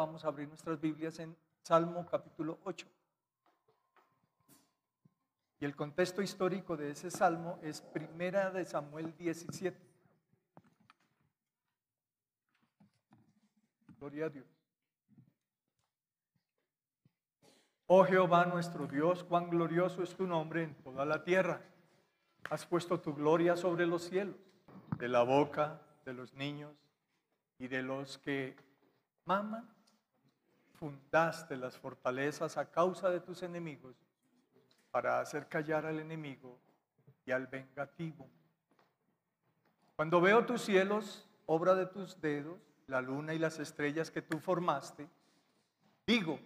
vamos a abrir nuestras Biblias en Salmo capítulo 8. Y el contexto histórico de ese salmo es Primera de Samuel 17. Gloria a Dios. Oh Jehová nuestro Dios, cuán glorioso es tu nombre en toda la tierra. Has puesto tu gloria sobre los cielos, de la boca de los niños y de los que maman. Fundaste las fortalezas a causa de tus enemigos para hacer callar al enemigo y al vengativo. Cuando veo tus cielos, obra de tus dedos, la luna y las estrellas que tú formaste, digo,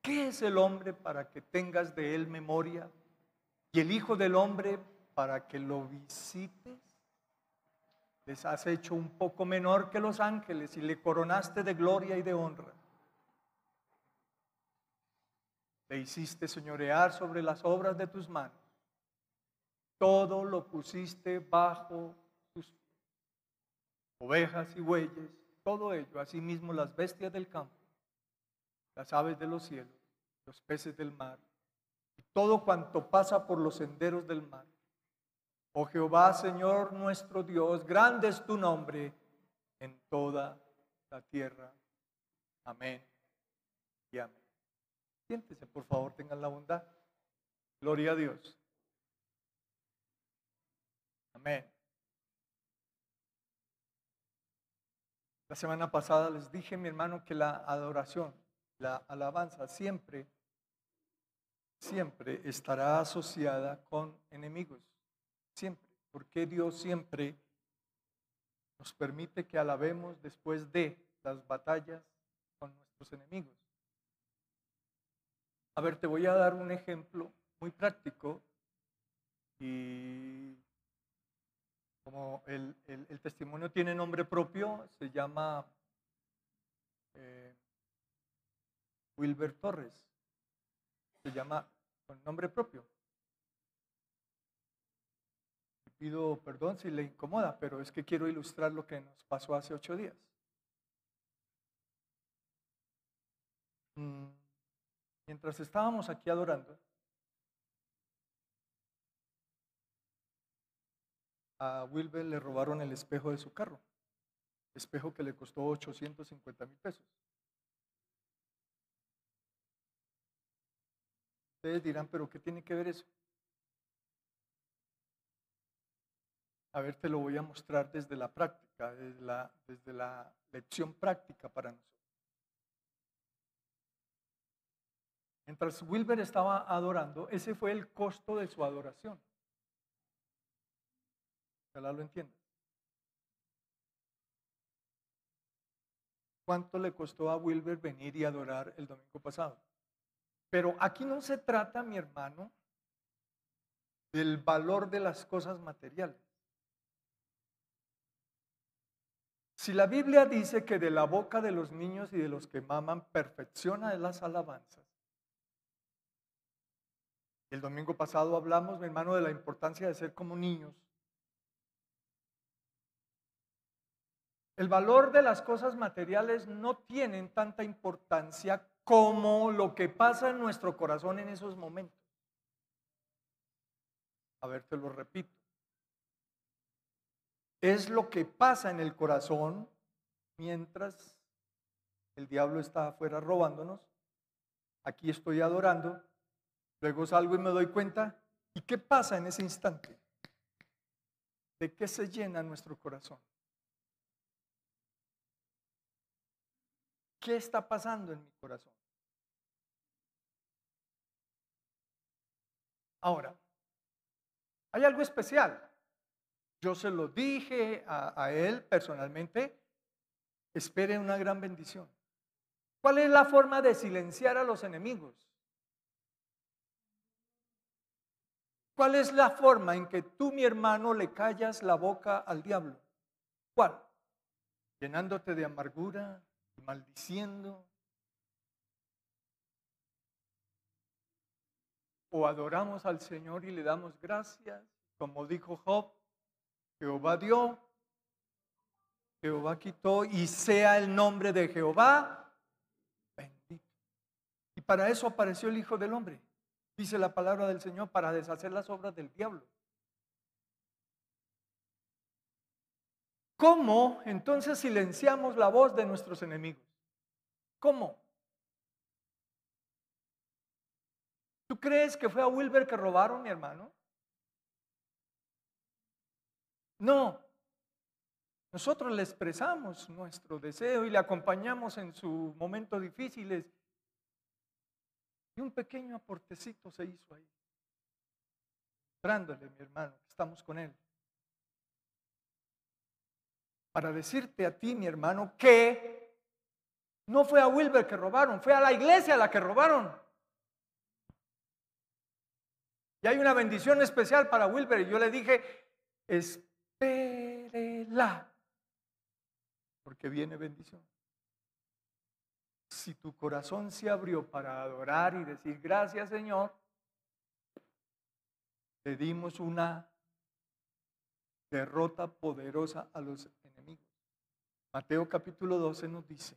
¿qué es el hombre para que tengas de él memoria? Y el Hijo del Hombre para que lo visites. Les has hecho un poco menor que los ángeles y le coronaste de gloria y de honra. Le hiciste señorear sobre las obras de tus manos. Todo lo pusiste bajo tus pies. Ovejas y bueyes, todo ello, asimismo las bestias del campo, las aves de los cielos, los peces del mar, y todo cuanto pasa por los senderos del mar. Oh Jehová, Señor nuestro Dios, grande es tu nombre en toda la tierra. Amén y amén. Siéntese, por favor, tengan la bondad. Gloria a Dios. Amén. La semana pasada les dije, mi hermano, que la adoración, la alabanza siempre, siempre estará asociada con enemigos. Siempre. Porque Dios siempre nos permite que alabemos después de las batallas con nuestros enemigos. A ver, te voy a dar un ejemplo muy práctico y como el, testimonio tiene nombre propio, se llama eh, Wilber Torres. Se llama con nombre propio. Pido perdón si le incomoda, pero es que quiero ilustrar lo que nos pasó hace ocho días. Mm. Mientras estábamos aquí adorando, a Wilber le robaron el espejo de su carro, espejo que le costó 850 mil pesos. Ustedes dirán, pero ¿qué tiene que ver eso? A ver, te lo voy a mostrar desde la práctica, desde la, desde la lección práctica para nosotros. Mientras Wilber estaba adorando, ese fue el costo de su adoración. Ojalá lo entienda. ¿Cuánto le costó a Wilber venir y adorar el domingo pasado? Pero aquí no se trata, mi hermano, del valor de las cosas materiales. Si la Biblia dice que de la boca de los niños y de los que maman perfecciona las alabanzas, el domingo pasado hablamos, mi hermano, de la importancia de ser como niños. El valor de las cosas materiales no tienen tanta importancia como lo que pasa en nuestro corazón en esos momentos. A ver, te lo repito. Es lo que pasa en el corazón mientras el diablo está afuera robándonos. Aquí estoy adorando Luego salgo y me doy cuenta. ¿Y qué pasa en ese instante? ¿De qué se llena nuestro corazón? ¿Qué está pasando en mi corazón? Ahora, hay algo especial. Yo se lo dije a, a, él personalmente, espere una gran bendición. ¿Cuál es la forma de silenciar a los enemigos? ¿Cuál es la forma en que tú, mi hermano, le callas la boca al diablo? ¿Cuál? Llenándote de amargura, maldiciendo. O adoramos al Señor y le damos gracias, como dijo Job, Jehová dio, Jehová quitó y sea el nombre de Jehová bendito. Y para eso apareció el Hijo del Hombre, dice la palabra del Señor, para deshacer las obras del diablo. ¿Cómo entonces silenciamos la voz de nuestros enemigos? ¿Cómo? ¿Tú crees que fue a Wilber que robaron, mi hermano? No. Nosotros le expresamos nuestro deseo y le acompañamos en sus momentos difíciles. Y un pequeño aportecito se hizo ahí. Mostrándole, mi hermano, que estamos con él. Para decirte a ti, mi hermano, que no fue a Wilber que robaron, fue a la iglesia la que robaron. Y hay una bendición especial para Wilber. Y yo le dije, espérela, porque viene bendición. Si tu corazón se abrió para adorar y decir gracias Señor, le dimos una derrota poderosa a los enemigos. Mateo capítulo 12 nos dice,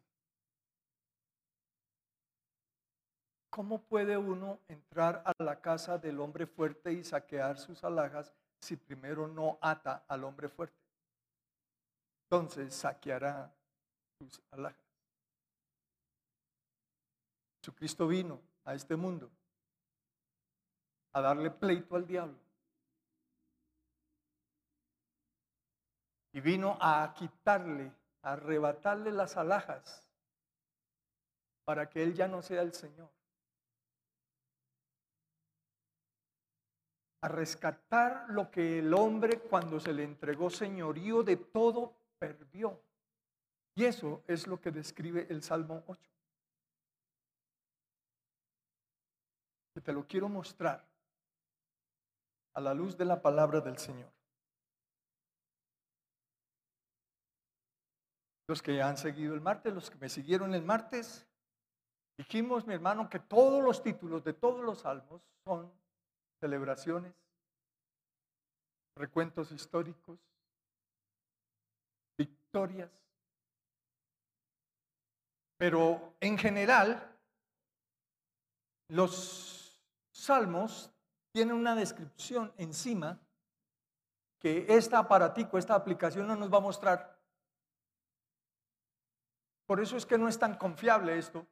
¿Cómo puede uno entrar a la casa del hombre fuerte y saquear sus alhajas si primero no ata al hombre fuerte? Entonces saqueará sus alhajas. Jesucristo vino a este mundo a darle pleito al diablo. Y vino a quitarle, a arrebatarle las alhajas para que él ya no sea el Señor. a rescatar lo que el hombre cuando se le entregó señorío de todo perdió. Y eso es lo que describe el Salmo 8. Que te lo quiero mostrar a la luz de la palabra del Señor. Los que han seguido el martes, los que me siguieron el martes, dijimos, mi hermano, que todos los títulos de todos los salmos son celebraciones, recuentos históricos, victorias. Pero en general, los salmos tienen una descripción encima que esta aparatico, esta aplicación no nos va a mostrar. Por eso es que no es tan confiable esto,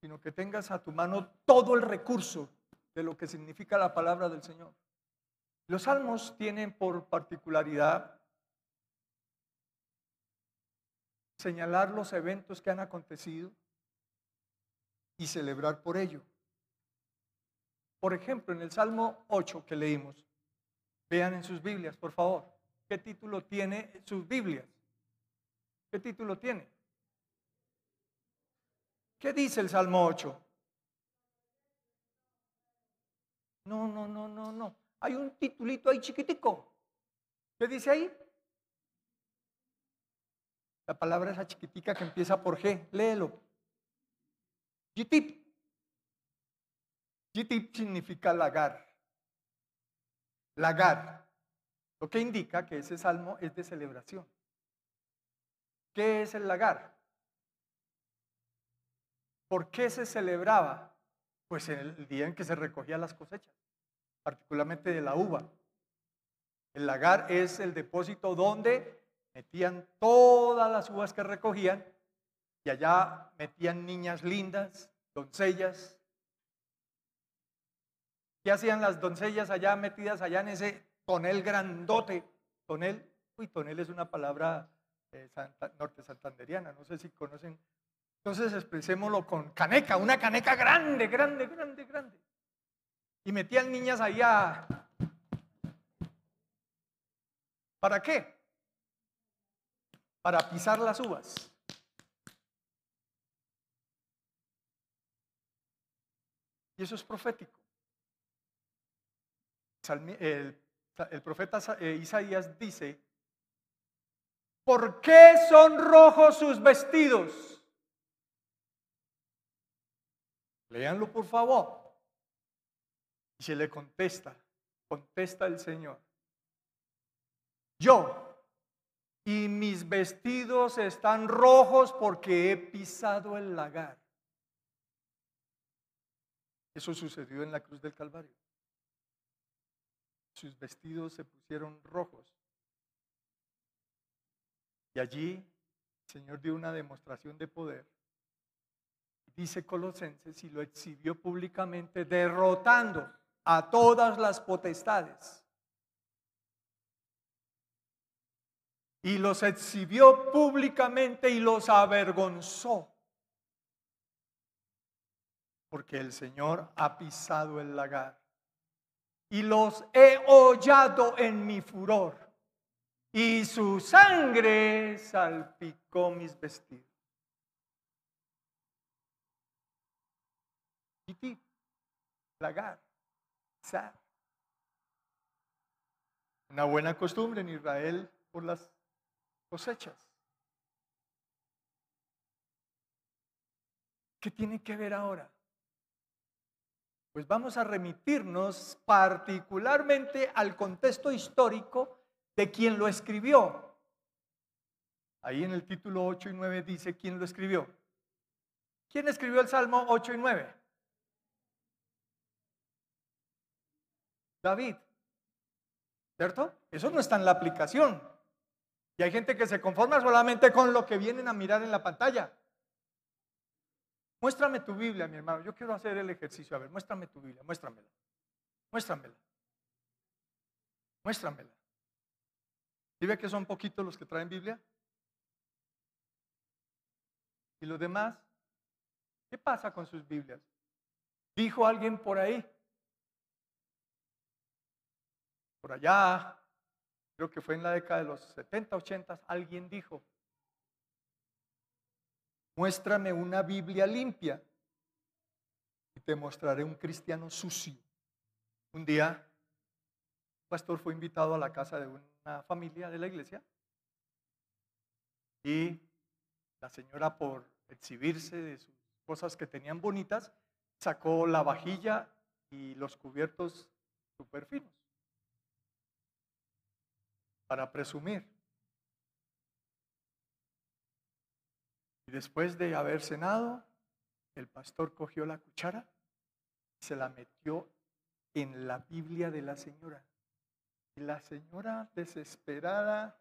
sino que tengas a tu mano todo el recurso de lo que significa la palabra del Señor. Los salmos tienen por particularidad señalar los eventos que han acontecido y celebrar por ello. Por ejemplo, en el Salmo 8 que leímos, vean en sus Biblias, por favor, ¿qué título tiene sus Biblias? ¿Qué título tiene? ¿Qué dice el Salmo 8? No, no, no, no, no. Hay un titulito ahí chiquitico. ¿Qué dice ahí? La palabra esa chiquitica que empieza por G. Léelo. Gitip. Gitip significa lagar. Lagar. Lo que indica que ese salmo es de celebración. ¿Qué es el lagar? ¿Por qué se celebraba? Pues el día en que se recogían las cosechas, particularmente de la uva. El lagar es el depósito donde metían todas las uvas que recogían y allá metían niñas lindas, doncellas. ¿Qué hacían las doncellas allá metidas allá en ese tonel grandote? Tonel, uy, tonel es una palabra eh, norte santanderiana, no sé si conocen entonces expresémoslo con caneca, una caneca grande, grande, grande, grande. Y metían niñas allá. ¿Para qué? Para pisar las uvas. Y eso es profético. El, profeta eh, Isaías dice, ¿por qué son rojos sus vestidos? Léanlo por favor. Y se le contesta, contesta el Señor. Yo y mis vestidos están rojos porque he pisado el lagar. Eso sucedió en la cruz del Calvario. Sus vestidos se pusieron rojos. Y allí el Señor dio una demostración de poder. Dice Colosenses y lo exhibió públicamente derrotando a todas las potestades. Y los exhibió públicamente y los avergonzó. Porque el Señor ha pisado el lagar. Y los he hollado en mi furor. Y su sangre salpicó mis vestidos. Y lagar. Una buena costumbre en Israel por las cosechas. ¿Qué tiene que ver ahora? Pues vamos a remitirnos particularmente al contexto histórico de quien lo escribió. Ahí en el título 8 y 9 dice quién lo escribió. ¿Quién escribió el Salmo 8 y 9? David. ¿Cierto? Eso no está en la aplicación. Y hay gente que se conforma solamente con lo que vienen a mirar en la pantalla. Muéstrame tu Biblia, mi hermano. Yo quiero hacer el ejercicio. A ver, muéstrame tu Biblia, muéstramela. Muéstramela. Muéstramela. ¿Y ve que son poquitos los que traen Biblia? ¿Y los demás? ¿Qué pasa con sus Biblias? Dijo alguien por ahí, por allá, creo que fue en la década de los 70, 80, alguien dijo, muéstrame una Biblia limpia y te mostraré un cristiano sucio. Un día, un pastor fue invitado a la casa de una familia de la iglesia y la señora por exhibirse de sus cosas que tenían bonitas, sacó la vajilla y los cubiertos super finos para presumir. Después de haber cenado, el pastor cogió la cuchara y se la metió en la Biblia de la señora. Y la señora, desesperada,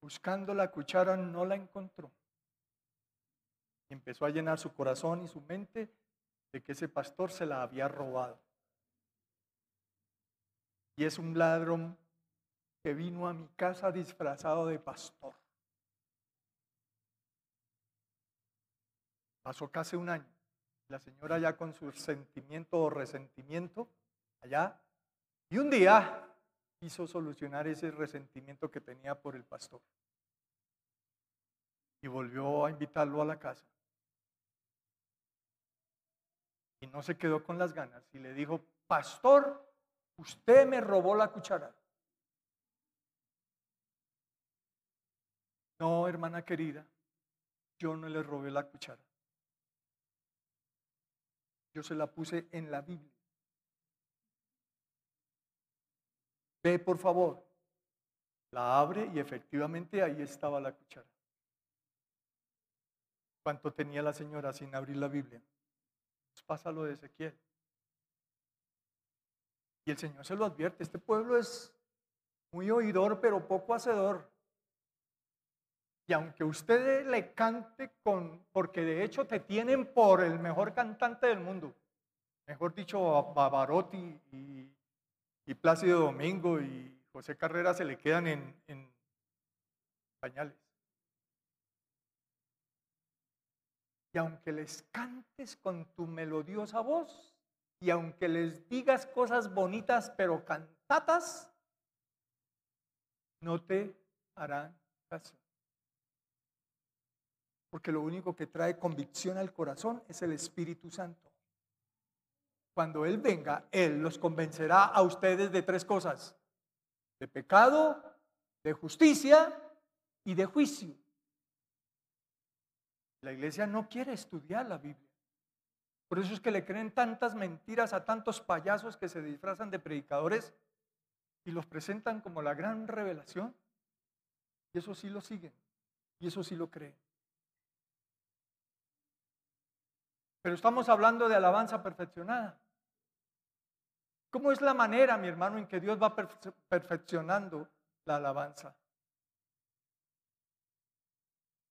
buscando la cuchara, no la encontró. Empezó a llenar su corazón y su mente de que ese pastor se la había robado. Y es un ladrón que vino a mi casa disfrazado de pastor. Pasó casi un año. La señora ya con su sentimiento o resentimiento allá. Y un día quiso solucionar ese resentimiento que tenía por el pastor. Y volvió a invitarlo a la casa. Y no se quedó con las ganas. Y le dijo, pastor, usted me robó la cuchara. No, hermana querida, yo no le robé la cuchara. Yo se la puse en la Biblia. Ve, por favor. La abre y efectivamente ahí estaba la cuchara. ¿Cuánto tenía la señora sin abrir la Biblia? Pues pasa lo de Ezequiel. Y el Señor se lo advierte, este pueblo es muy oidor, pero poco hacedor. Y aunque usted le cante con, porque de hecho te tienen por el mejor cantante del mundo, mejor dicho, Bavarotti y, y Plácido Domingo y José Carrera se le quedan en, en pañales. Y aunque les cantes con tu melodiosa voz, y aunque les digas cosas bonitas pero cantatas, no te harán caso porque lo único que trae convicción al corazón es el Espíritu Santo. Cuando Él venga, Él los convencerá a ustedes de tres cosas, de pecado, de justicia y de juicio. La iglesia no quiere estudiar la Biblia. Por eso es que le creen tantas mentiras a tantos payasos que se disfrazan de predicadores y los presentan como la gran revelación. Y eso sí lo siguen. Y eso sí lo creen. Pero estamos hablando de alabanza perfeccionada. ¿Cómo es la manera, mi hermano, en que Dios va perfeccionando la alabanza?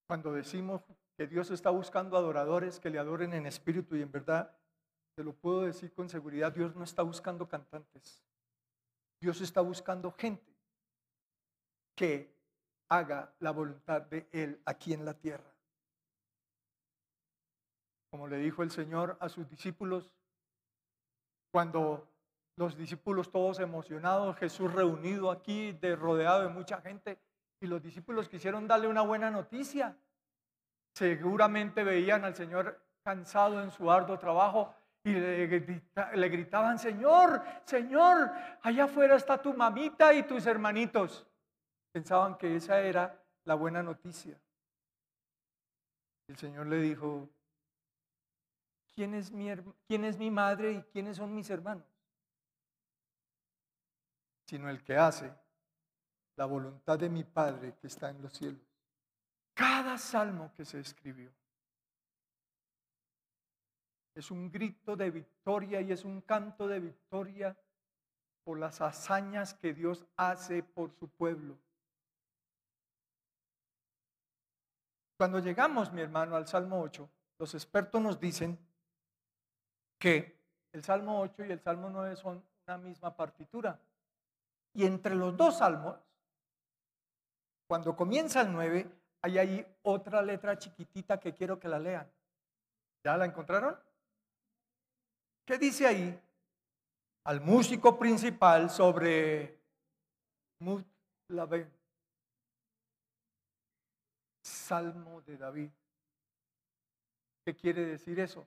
Cuando decimos que Dios está buscando adoradores que le adoren en espíritu y en verdad, te lo puedo decir con seguridad, Dios no está buscando cantantes. Dios está buscando gente que haga la voluntad de Él aquí en la tierra. Como le dijo el Señor a sus discípulos, cuando los discípulos todos emocionados, Jesús reunido aquí, de, rodeado de mucha gente, y los discípulos quisieron darle una buena noticia. Seguramente veían al Señor cansado en su arduo trabajo y le, le, gritaban, Señor, Señor, allá afuera está tu mamita y tus hermanitos. Pensaban que esa era la buena noticia. El Señor le dijo, ¿quién es mi, quién es mi madre y quiénes son mis hermanos? Sino el que hace la voluntad de mi Padre que está en los cielos. Cada salmo que se escribió es un grito de victoria y es un canto de victoria por las hazañas que Dios hace por su pueblo. Cuando llegamos, mi hermano, al Salmo 8, los expertos nos dicen que el Salmo 8 y el Salmo 9 son una misma partitura. Y entre los dos salmos cuando comienza el 9, hay ahí otra letra chiquitita que quiero que la lean. ¿Ya la encontraron? ¿Qué dice ahí? Al músico principal sobre Mutlaben. Salmo de David. ¿Qué quiere decir eso?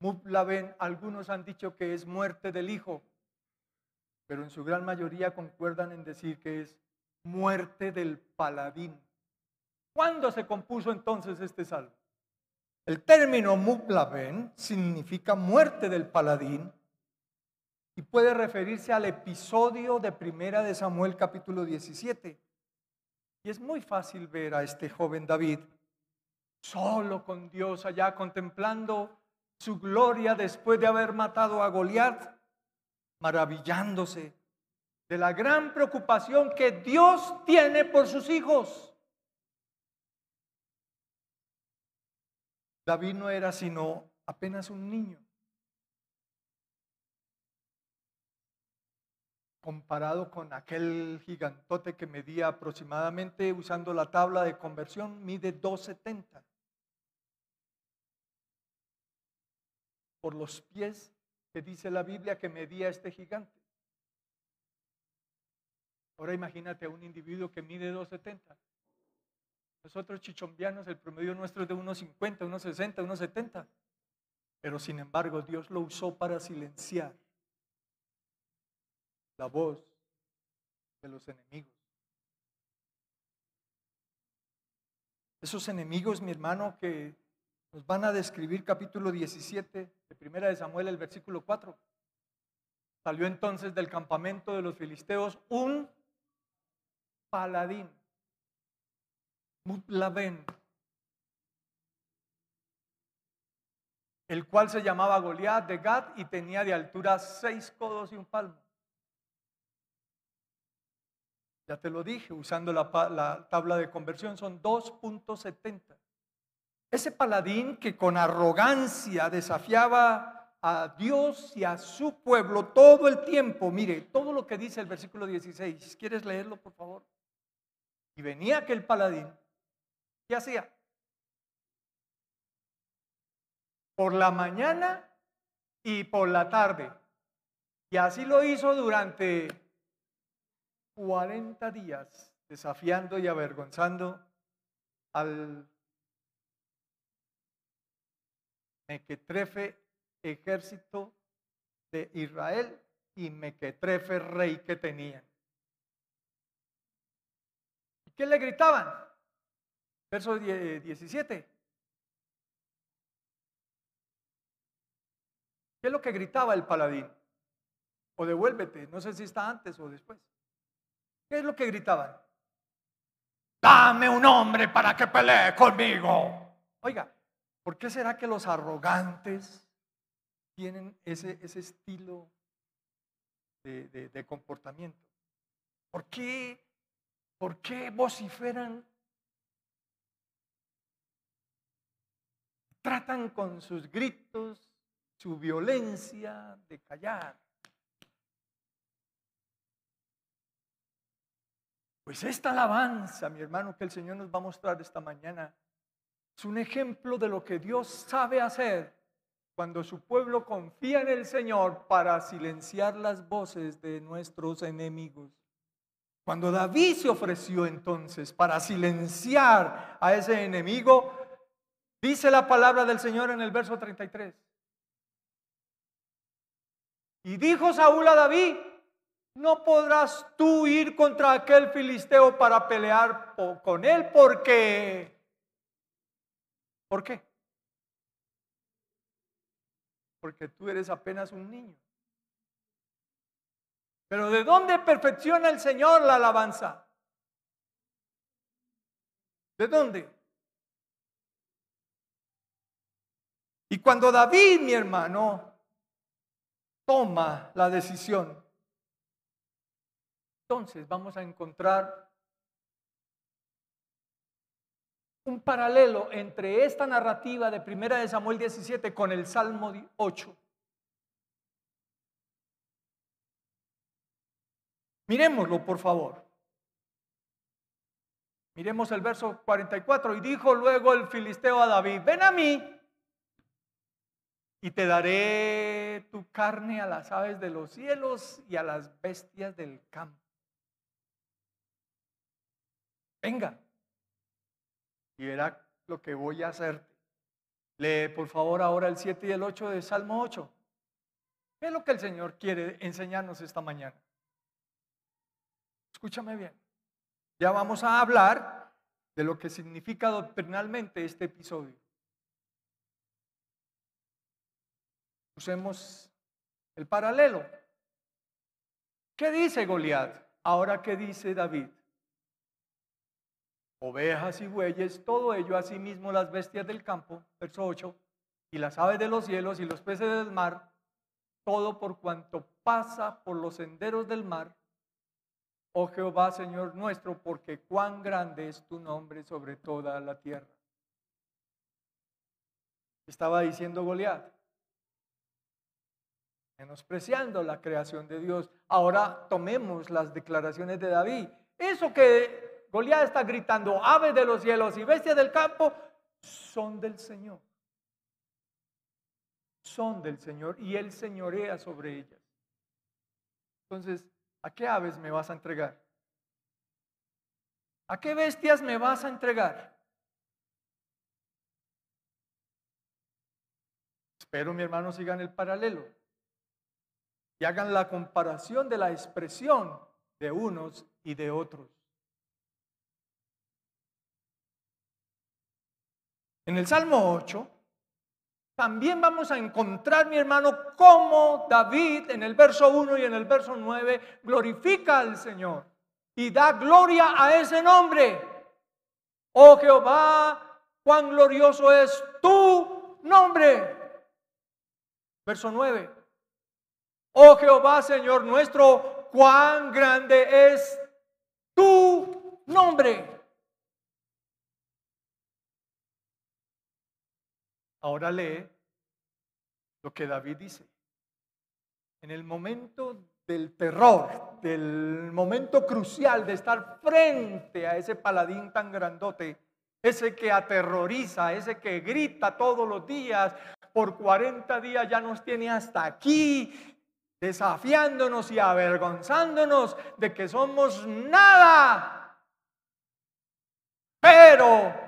Mutlaben, algunos han dicho que es muerte del hijo, pero en su gran mayoría concuerdan en decir que es muerte del paladín. ¿Cuándo se compuso entonces este salmo? El término muplaben significa muerte del paladín y puede referirse al episodio de Primera de Samuel capítulo 17. Y es muy fácil ver a este joven David solo con Dios allá contemplando su gloria después de haber matado a Goliat, maravillándose de la gran preocupación que Dios tiene por sus hijos. David no era sino apenas un niño. comparado con aquel gigantote que medía aproximadamente, usando la tabla de conversión, mide 270. Por los pies que dice la Biblia que medía este gigante. Ahora imagínate a un individuo que mide 2,70. Nosotros chichombianos, el promedio nuestro es de 1,50, 1,60, 1,70. Pero sin embargo, Dios lo usó para silenciar la voz de los enemigos. Esos enemigos, mi hermano, que nos van a describir capítulo 17 de Primera de Samuel, el versículo 4. Salió entonces del campamento de los filisteos un paladín, Mutlaben, el cual se llamaba Goliat de Gad y tenía de altura seis codos y un palmo. Ya te lo dije, usando la, la tabla de conversión, son 2.70. Ese paladín que con arrogancia desafiaba a Dios y a su pueblo todo el tiempo. Mire, todo lo que dice el versículo 16. ¿Quieres leerlo, por favor? Y venía aquel paladín. ¿Qué hacía? Por la mañana y por la tarde. Y así lo hizo durante 40 días, desafiando y avergonzando al mequetrefe ejército de Israel y mequetrefe rey que tenían. ¿Qué le gritaban? Verso 17. ¿Qué es lo que gritaba el paladín? O devuélvete, no sé si está antes o después. ¿Qué es lo que gritaban? dame un hombre para que pelee conmigo. Oiga, ¿por qué será que los arrogantes tienen ese, ese estilo de, de comportamiento? ¿Por qué, ¿Por qué vociferan? Tratan con sus gritos, su violencia de callar. Pues esta alabanza, mi hermano, que el Señor nos va a mostrar esta mañana, es un ejemplo de lo que Dios sabe hacer cuando su pueblo confía en el Señor para silenciar las voces de nuestros enemigos. Cuando David se ofreció entonces para silenciar a ese enemigo, dice la palabra del Señor en el verso 33. Y dijo Saúl a David, no podrás tú ir contra aquel filisteo para pelear con él porque... ¿Por qué? Porque tú eres apenas un niño. Pero ¿de dónde perfecciona el Señor la alabanza? ¿De dónde? Y cuando David, mi hermano, toma la decisión entonces vamos a encontrar un paralelo entre esta narrativa de Primera de Samuel 17 con el Salmo 8. Miremoslo, por favor. Miremos el verso 44. Y dijo luego el filisteo a David, ven a mí y te daré tu carne a las aves de los cielos y a las bestias del campo venga y verá lo que voy a hacer. Lee por favor ahora el 7 y el 8 de Salmo 8. ¿Qué es lo que el Señor quiere enseñarnos esta mañana? Escúchame bien. Ya vamos a hablar de lo que significa doctrinalmente este episodio. Usemos el paralelo. ¿Qué dice Goliat? Ahora, ¿qué dice David? Ovejas y bueyes, todo ello, asimismo las bestias del campo, verso 8, y las aves de los cielos y los peces del mar, todo por cuanto pasa por los senderos del mar, oh Jehová, Señor nuestro, porque cuán grande es tu nombre sobre toda la tierra. Estaba diciendo Goliat, menospreciando la creación de Dios. Ahora tomemos las declaraciones de David. Eso que Goliat está gritando, aves de los cielos y bestias del campo son del Señor. Son del Señor y Él señorea sobre ellas. Entonces, ¿a qué aves me vas a entregar? ¿A qué bestias me vas a entregar? Espero, mi hermano, sigan el paralelo y hagan la comparación de la expresión de unos y de otros. En el Salmo 8, también vamos a encontrar, mi hermano, cómo David en el verso 1 y en el verso 9 glorifica al Señor y da gloria a ese nombre. Oh Jehová, cuán glorioso es tu nombre. Verso 9. Oh Jehová, Señor nuestro, cuán grande es tu nombre. Ahora lee lo que David dice. En el momento del terror, del momento crucial de estar frente a ese paladín tan grandote, ese que aterroriza, ese que grita todos los días, por 40 días ya nos tiene hasta aquí, desafiándonos y avergonzándonos de que somos nada. Pero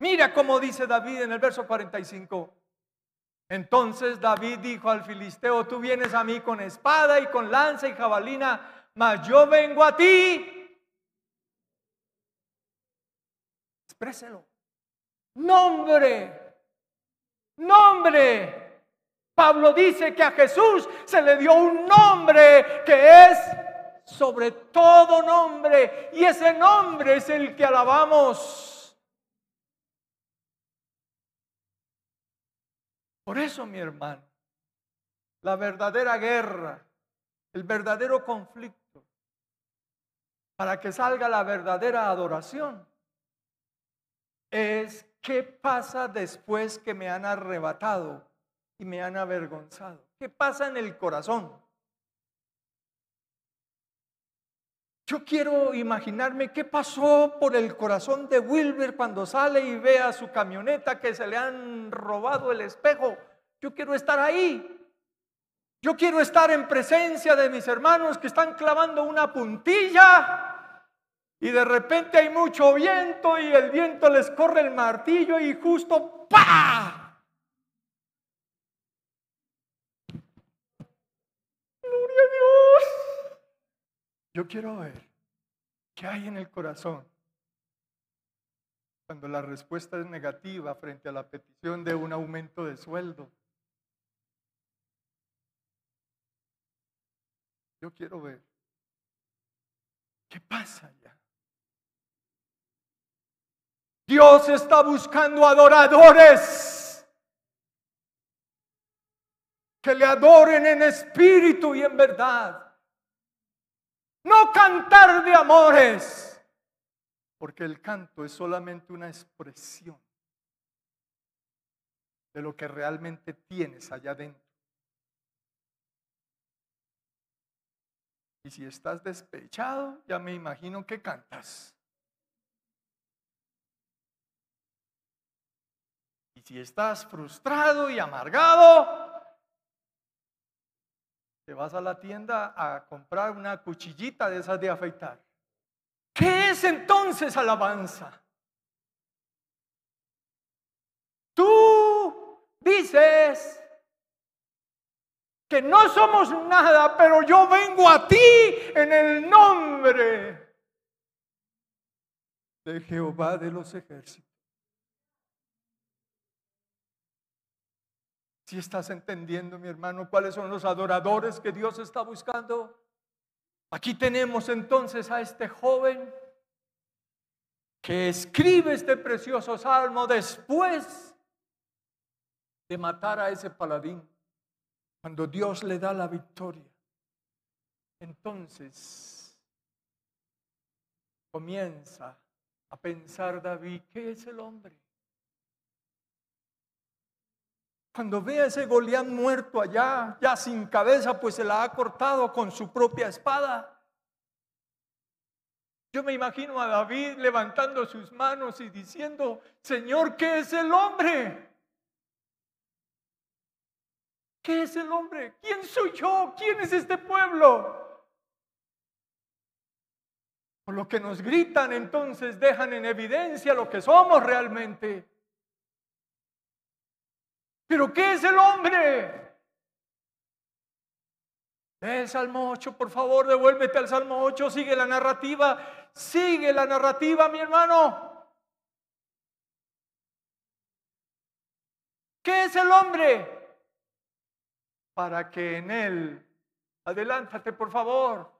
Mira cómo dice David en el verso 45. Entonces David dijo al filisteo, tú vienes a mí con espada y con lanza y jabalina, mas yo vengo a ti. Expréselo. Nombre. Nombre. Pablo dice que a Jesús se le dio un nombre que es sobre todo nombre, y ese nombre es el que alabamos. Por eso, mi hermano, la verdadera guerra, el verdadero conflicto, para que salga la verdadera adoración, es qué pasa después que me han arrebatado y me han avergonzado. ¿Qué pasa en el corazón? Yo quiero imaginarme qué pasó por el corazón de Wilber cuando sale y ve a su camioneta que se le han robado el espejo. Yo quiero estar ahí. Yo quiero estar en presencia de mis hermanos que están clavando una puntilla y de repente hay mucho viento y el viento les corre el martillo y justo ¡pa! Gloria a Dios. Yo quiero ver qué hay en el corazón cuando la respuesta es negativa frente a la petición de un aumento de sueldo. Yo quiero ver qué pasa ya. Dios está buscando adoradores que le adoren en espíritu y en verdad. No cantar de amores, porque el canto es solamente una expresión de lo que realmente tienes allá adentro. Y si estás despechado, ya me imagino que cantas. Y si estás frustrado y amargado, te vas a la tienda a comprar una cuchillita de esas de afeitar. ¿Qué es entonces alabanza? Tú dices que no somos nada, pero yo vengo a ti en el nombre de Jehová de los ejércitos. Si estás entendiendo, mi hermano, cuáles son los adoradores que Dios está buscando. Aquí tenemos entonces a este joven que escribe este precioso salmo después de matar a ese paladín, cuando Dios le da la victoria. Entonces comienza a pensar David, ¿qué es el hombre? Cuando ve a ese Goliat muerto allá, ya sin cabeza, pues se la ha cortado con su propia espada. Yo me imagino a David levantando sus manos y diciendo, Señor, ¿qué es el hombre? ¿Qué es el hombre? ¿Quién soy yo? ¿Quién es este pueblo? Por lo que nos gritan entonces dejan en evidencia lo que somos realmente. ¿Pero qué es el hombre? El Salmo 8, por favor, devuélvete al Salmo 8, sigue la narrativa, sigue la narrativa, mi hermano. ¿Qué es el hombre? Para que en él, adelántate por favor,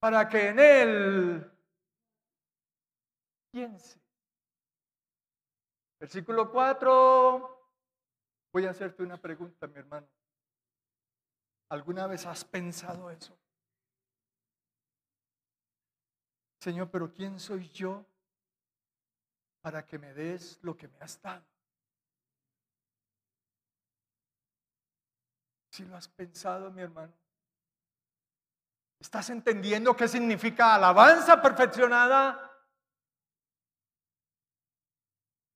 para que en él piense. Versículo 4. Voy a hacerte una pregunta, mi hermano. ¿Alguna vez has pensado eso? Señor, pero ¿quién soy yo para que me des lo que me has dado? Si lo has pensado, mi hermano. ¿Estás entendiendo qué significa alabanza perfeccionada?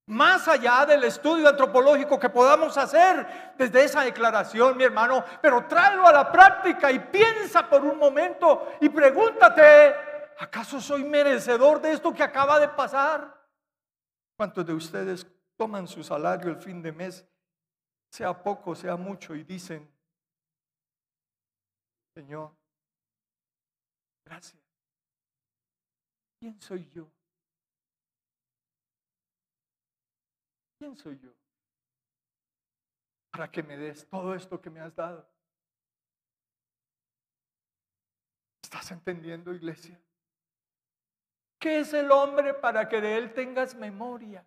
Más allá del estudio antropológico que podamos hacer desde esa declaración, mi hermano, pero tráelo a la práctica y piensa por un momento y pregúntate, ¿acaso soy merecedor de esto que acaba de pasar? ¿Cuántos de ustedes toman su salario el fin de mes, sea poco, sea mucho, y dicen, Señor, gracias? ¿Quién soy yo? ¿Quién soy yo? Para que me des todo esto que me has dado. ¿Estás entendiendo, iglesia? ¿Qué es el hombre para que de él tengas memoria?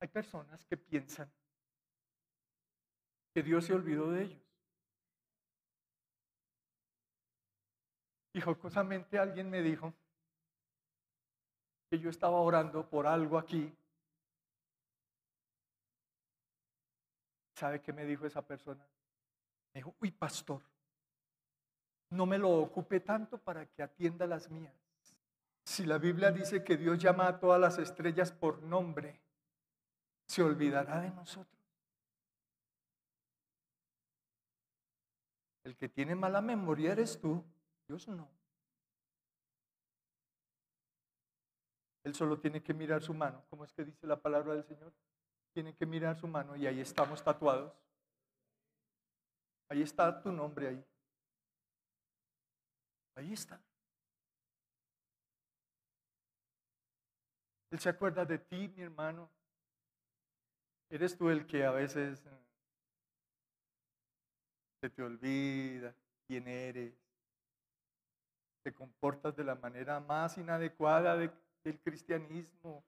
Hay personas que piensan que Dios se olvidó de ellos. Y jocosamente alguien me dijo que yo estaba orando por algo aquí. ¿Sabe qué me dijo esa persona? Me dijo, uy, pastor, no me lo ocupe tanto para que atienda las mías. Si la Biblia dice que Dios llama a todas las estrellas por nombre, se olvidará de nosotros. El que tiene mala memoria eres tú, Dios no. Él solo tiene que mirar su mano. ¿Cómo es que dice la palabra del Señor? Tiene que mirar su mano y ahí estamos tatuados. Ahí está tu nombre ahí. Ahí está. Él se acuerda de ti, mi hermano. Eres tú el que a veces eh, se te olvida quién eres. Te comportas de la manera más inadecuada del cristianismo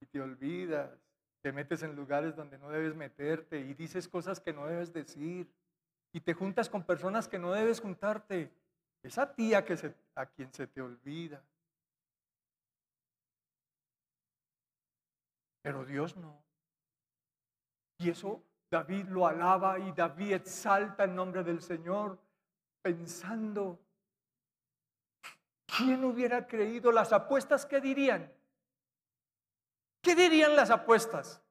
y te olvidas. Te metes en lugares donde no debes meterte y dices cosas que no debes decir. Y te juntas con personas que no debes juntarte. Esa tía que se, a quien se te olvida. Pero Dios no. Y eso David lo alaba y David exalta el nombre del Señor pensando, ¿quién hubiera creído las apuestas? ¿Qué dirían? ¿Qué dirían las apuestas?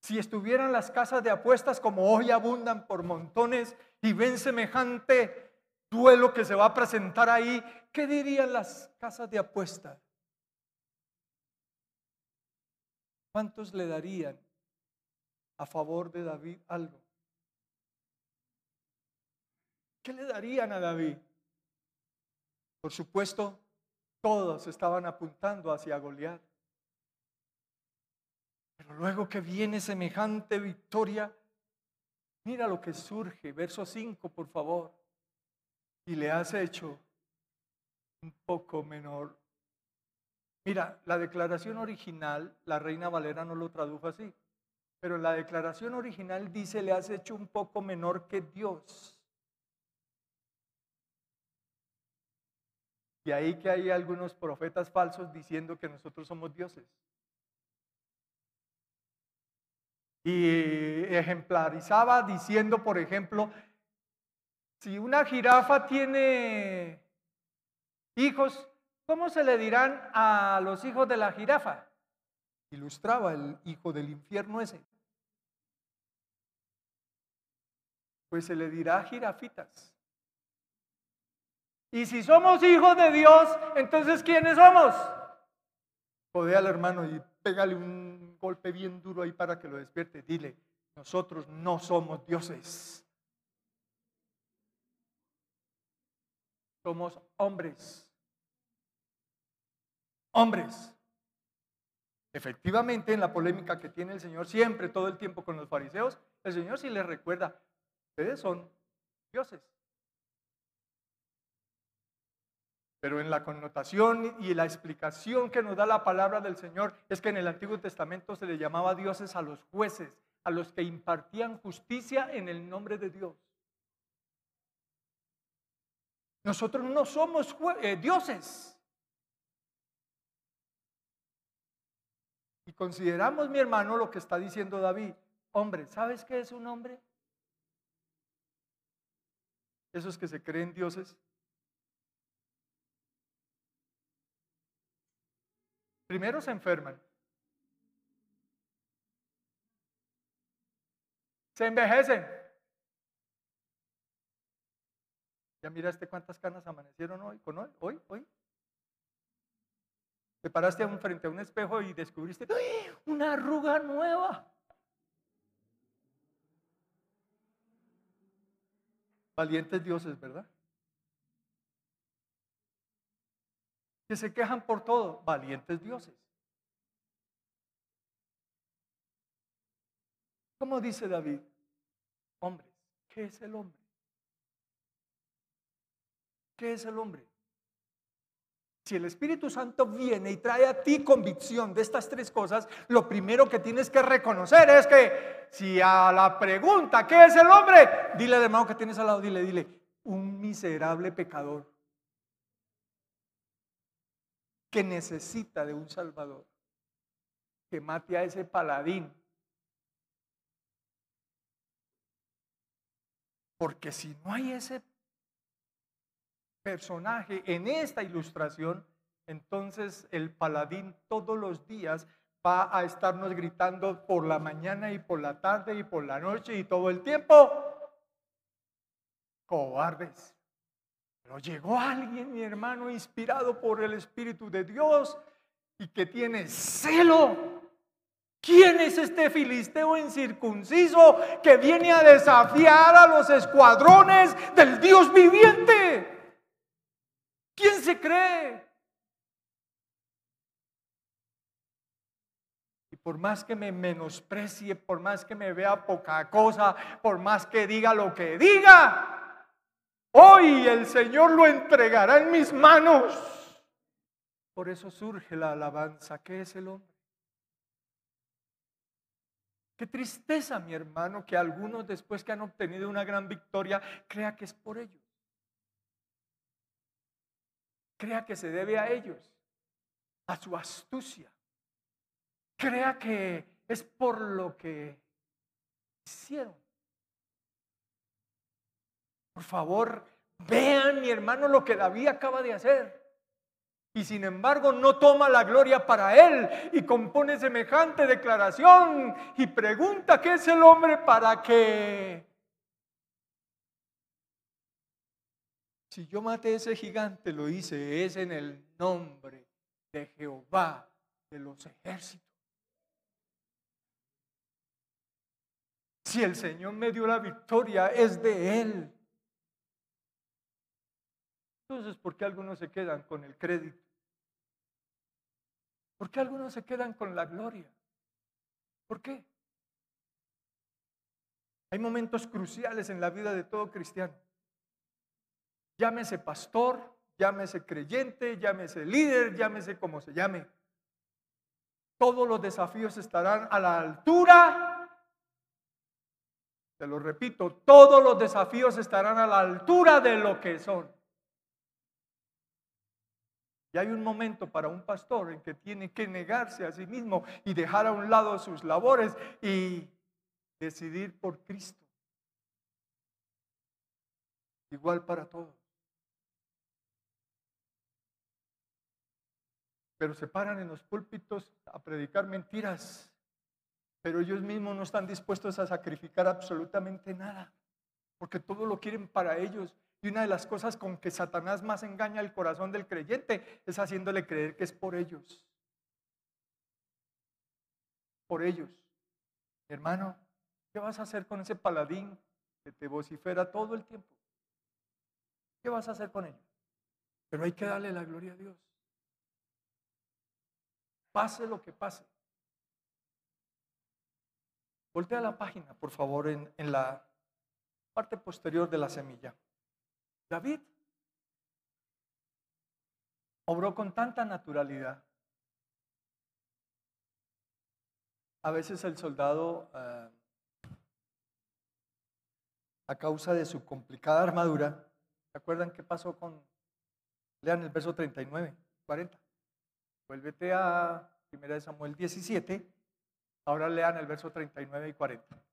Si estuvieran las casas de apuestas como hoy abundan por montones y ven semejante duelo que se va a presentar ahí, ¿qué dirían las casas de apuestas? ¿Cuántos le darían a favor de David algo? ¿Qué le darían a David? Por supuesto, todos estaban apuntando hacia Goliat. Pero luego que viene semejante victoria, mira lo que surge, verso 5, por favor. Y le has hecho un poco menor Mira, la declaración original, la Reina Valera no lo tradujo así, pero la declaración original dice, le has hecho un poco menor que Dios. Y ahí que hay algunos profetas falsos diciendo que nosotros somos dioses. Y ejemplarizaba diciendo, por ejemplo, si una jirafa tiene hijos, ¿Cómo se le dirán a los hijos de la jirafa? Ilustraba el hijo del infierno ese. Pues se le dirá jirafitas. Y si somos hijos de Dios, entonces ¿quiénes somos? Jode al hermano y pégale un golpe bien duro ahí para que lo despierte. Dile, nosotros no somos dioses. Somos hombres hombres. Efectivamente, en la polémica que tiene el Señor siempre, todo el tiempo con los fariseos, el Señor sí les recuerda, ustedes son dioses. Pero en la connotación y la explicación que nos da la palabra del Señor es que en el Antiguo Testamento se le llamaba dioses a los jueces, a los que impartían justicia en el nombre de Dios. Nosotros no somos eh, dioses. Y consideramos, mi hermano, lo que está diciendo David. Hombre, ¿sabes qué es un hombre? Esos que se creen dioses. Primero se enferman. Se envejecen. Ya miraste cuántas canas amanecieron hoy, con hoy, hoy, hoy. Te paraste frente a un espejo y descubriste una arruga nueva. Valientes dioses, ¿verdad? Que se quejan por todo, valientes dioses. ¿Cómo dice David? Hombres, ¿Qué es el hombre? ¿Qué es el hombre? Si el Espíritu Santo viene y trae a ti convicción de estas tres cosas, lo primero que tienes que reconocer es que si a la pregunta, ¿qué es el hombre? Dile al hermano que tienes al lado, dile, dile, un miserable pecador que necesita de un Salvador, que mate a ese paladín. Porque si no hay ese personaje en esta ilustración, entonces el paladín todos los días va a estarnos gritando por la mañana y por la tarde y por la noche y todo el tiempo. Cobardes. Pero llegó alguien, mi hermano, inspirado por el Espíritu de Dios y que tiene celo. ¿Quién es este filisteo incircunciso que viene a desafiar a los escuadrones del Dios viviente? ¿Quién se cree? Y por más que me menosprecie, por más que me vea poca cosa, por más que diga lo que diga, hoy el Señor lo entregará en mis manos. Por eso surge la alabanza. ¿Qué es el hombre? Qué tristeza, mi hermano, que algunos después que han obtenido una gran victoria, crea que es por ellos crea que se debe a ellos, a su astucia. Crea que es por lo que hicieron. Por favor, vean, mi hermano, lo que David acaba de hacer. Y sin embargo no toma la gloria para él y compone semejante declaración y pregunta qué es el hombre para que Si yo maté a ese gigante, lo hice, es en el nombre de Jehová de los ejércitos. Si el Señor me dio la victoria, es de Él. Entonces, ¿por qué algunos se quedan con el crédito? ¿Por qué algunos se quedan con la gloria? ¿Por qué? Hay momentos cruciales en la vida de todo cristiano. Llámese pastor, llámese creyente, llámese líder, llámese como se llame. Todos los desafíos estarán a la altura. Te lo repito, todos los desafíos estarán a la altura de lo que son. Y hay un momento para un pastor en que tiene que negarse a sí mismo y dejar a un lado sus labores y decidir por Cristo. Igual para todos. pero se paran en los púlpitos a predicar mentiras, pero ellos mismos no están dispuestos a sacrificar absolutamente nada, porque todo lo quieren para ellos. Y una de las cosas con que Satanás más engaña el corazón del creyente es haciéndole creer que es por ellos. Por ellos. Hermano, ¿qué vas a hacer con ese paladín que te vocifera todo el tiempo? ¿Qué vas a hacer con él? Pero hay que darle la gloria a Dios pase lo que pase. Voltea la página, por favor, en la parte posterior de la semilla. David obró con tanta naturalidad. A veces el soldado, eh, a causa de su complicada armadura, ¿se acuerdan qué pasó con, lean el verso 39, 40? Vuélvete a 1 Samuel 17. Ahora lean el verso 39 y 40.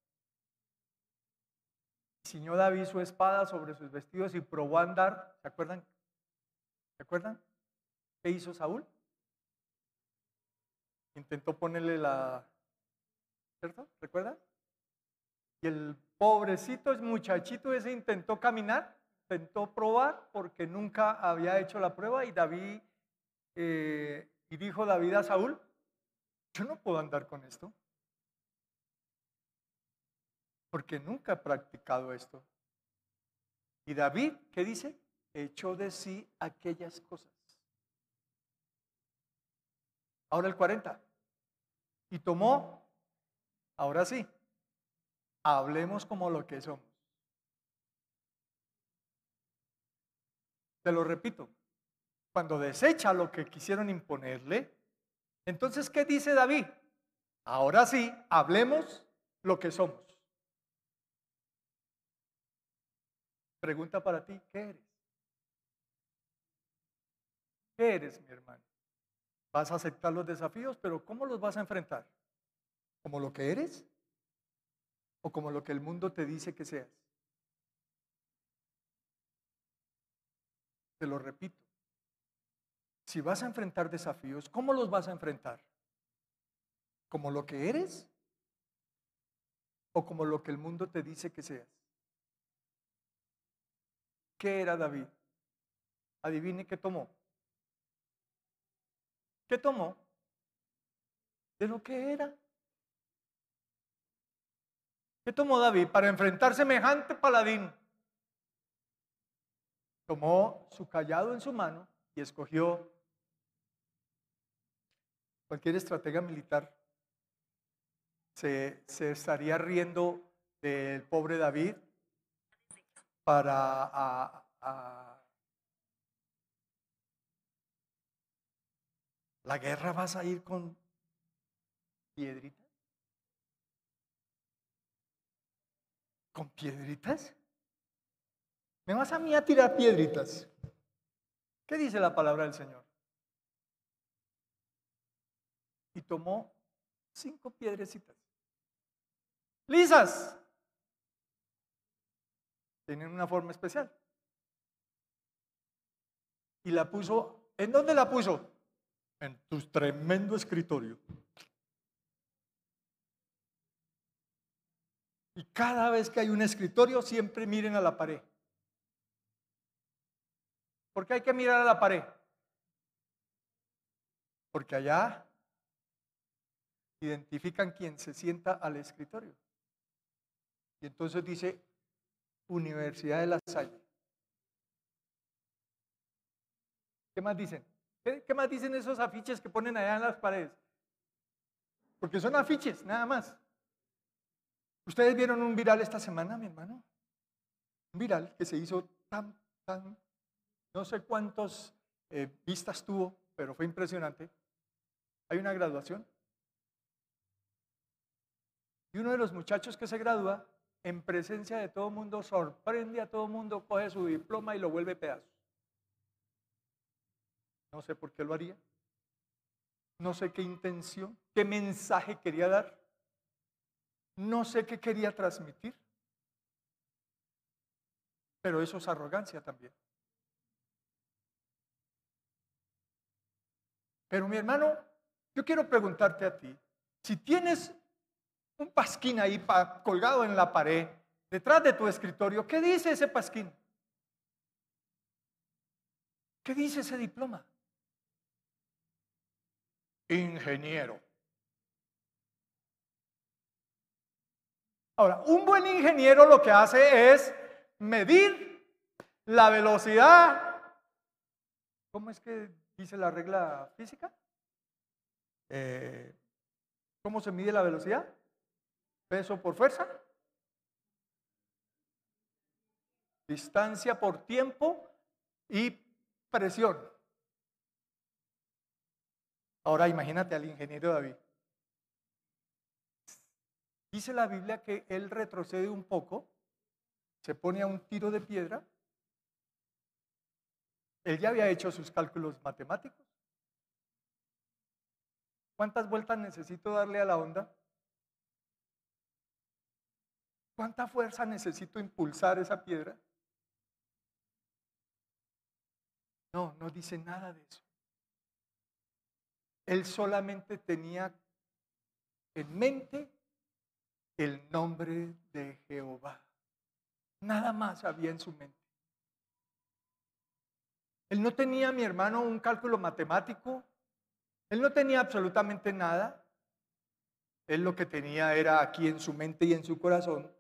Ciñó David su espada sobre sus vestidos y probó a andar. ¿Se acuerdan? ¿Se acuerdan? ¿Qué hizo Saúl? Intentó ponerle la... ¿Cierto? ¿Recuerdan? Y el pobrecito muchachito ese intentó caminar, intentó probar porque nunca había hecho la prueba y David eh, y dijo David a Saúl, yo no puedo andar con esto, porque nunca he practicado esto. Y David, ¿qué dice? Echó de sí aquellas cosas. Ahora el 40. Y tomó, ahora sí, hablemos como lo que somos. Te lo repito, cuando desecha lo que quisieron imponerle, entonces, ¿qué dice David? Ahora sí, hablemos lo que somos. Pregunta para ti, ¿qué eres? ¿Qué eres, mi hermano? Vas a aceptar los desafíos, pero ¿cómo los vas a enfrentar? ¿Como lo que eres? ¿O como lo que el mundo te dice que seas? Te lo repito. Si vas a enfrentar desafíos, ¿cómo los vas a enfrentar? ¿Como lo que eres? ¿O como lo que el mundo te dice que seas? ¿Qué era David? Adivine qué tomó. ¿Qué tomó? De lo que era. ¿Qué tomó David para enfrentar semejante paladín? Tomó su callado en su mano y escogió cualquier estratega militar. Se, se estaría riendo del pobre David para a, la guerra vas a ir con piedritas. ¿Con piedritas? ¿Me vas a mí a tirar piedritas? ¿Qué dice la palabra del Señor? Y tomó cinco piedrecitas. Lisas. Tienen una forma especial. Y la puso, ¿en dónde la puso? En tu tremendo escritorio. Y cada vez que hay un escritorio, siempre miren a la pared. ¿Por qué hay que mirar a la pared? Porque allá identifican quién se sienta al escritorio. Y entonces dice Universidad de La Salle. ¿Qué más dicen? ¿Qué, ¿Qué, más dicen esos afiches que ponen allá en las paredes? Porque son afiches, nada más. ¿Ustedes vieron un viral esta semana, mi hermano? Un viral que se hizo tan, tan, no sé cuántas eh, vistas tuvo, pero fue impresionante. Hay una graduación. Y uno de los muchachos que se gradúa, en presencia de todo mundo, sorprende a todo mundo, coge su diploma y lo vuelve pedazo. No sé por qué lo haría. No sé qué intención, qué mensaje quería dar. No sé qué quería transmitir, pero eso es arrogancia también. Pero mi hermano, yo quiero preguntarte a ti, si tienes un pasquín ahí colgado en la pared, detrás de tu escritorio, ¿qué dice ese pasquín? ¿Qué dice ese diploma? Ingeniero. Ahora, un buen ingeniero lo que hace es medir la velocidad. ¿Cómo es que dice la regla física? Eh, ¿Cómo se mide la velocidad? Peso por fuerza. Distancia por tiempo y presión. Ahora imagínate al ingeniero David. Dice la Biblia que él retrocede un poco, se pone a un tiro de piedra. Él ya había hecho sus cálculos matemáticos. ¿Cuántas vueltas necesito darle a la onda? ¿Cuánta fuerza necesito impulsar esa piedra? No, no dice nada de eso. Él solamente tenía en mente el nombre de Jehová. Nada más había en su mente. Él no tenía, mi hermano, un cálculo matemático. Él no tenía absolutamente nada. Él lo que tenía era aquí en su mente y en su corazón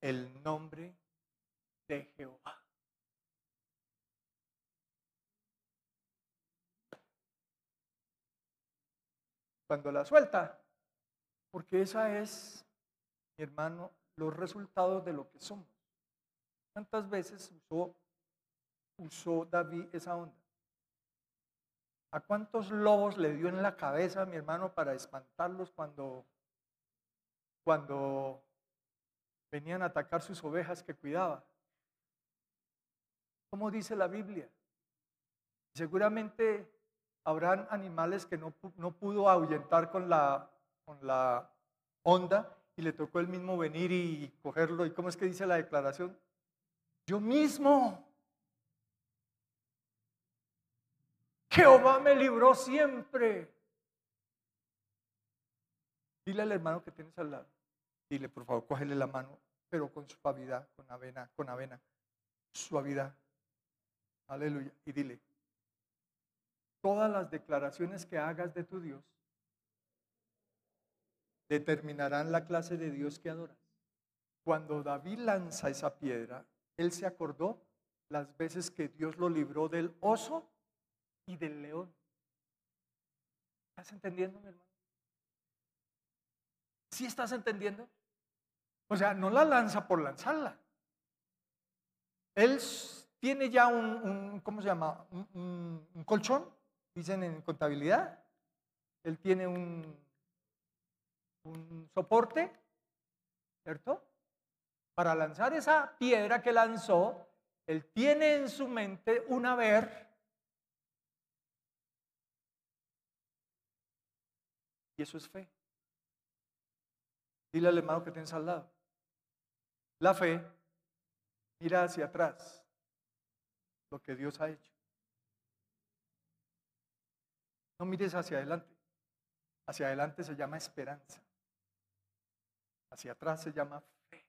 el nombre de Jehová. Cuando la suelta, porque esa es hermano, los resultados de lo que somos. ¿Cuántas veces usó usó David esa onda? ¿A cuántos lobos le dio en la cabeza mi hermano para espantarlos cuando, cuando venían a atacar sus ovejas que cuidaba? ¿Cómo dice la Biblia? Seguramente habrán animales que no, no pudo ahuyentar con la, con la onda y le tocó el mismo venir y cogerlo. ¿Y cómo es que dice la declaración? Yo mismo. Jehová me libró siempre. Dile al hermano que tienes al lado. Dile, por favor, cógele la mano, pero con suavidad, con avena, con avena. Suavidad. Aleluya. Y dile, todas las declaraciones que hagas de tu Dios determinarán la clase de Dios que adoras. Cuando David lanza esa piedra, él se acordó las veces que Dios lo libró del oso y del león. ¿Estás entendiendo, mi hermano? ¿Sí estás entendiendo? O sea, no la lanza por lanzarla. Él tiene ya un, ¿cómo se llama? Un, colchón, dicen en contabilidad. Él tiene un, un soporte, ¿cierto? Para lanzar esa piedra que lanzó, él tiene en su mente un haber Y eso es fe. Dile al hermano que tienes al lado. La fe mira hacia atrás lo que Dios ha hecho. No mires hacia adelante. Hacia adelante se llama esperanza. Hacia atrás se llama fe.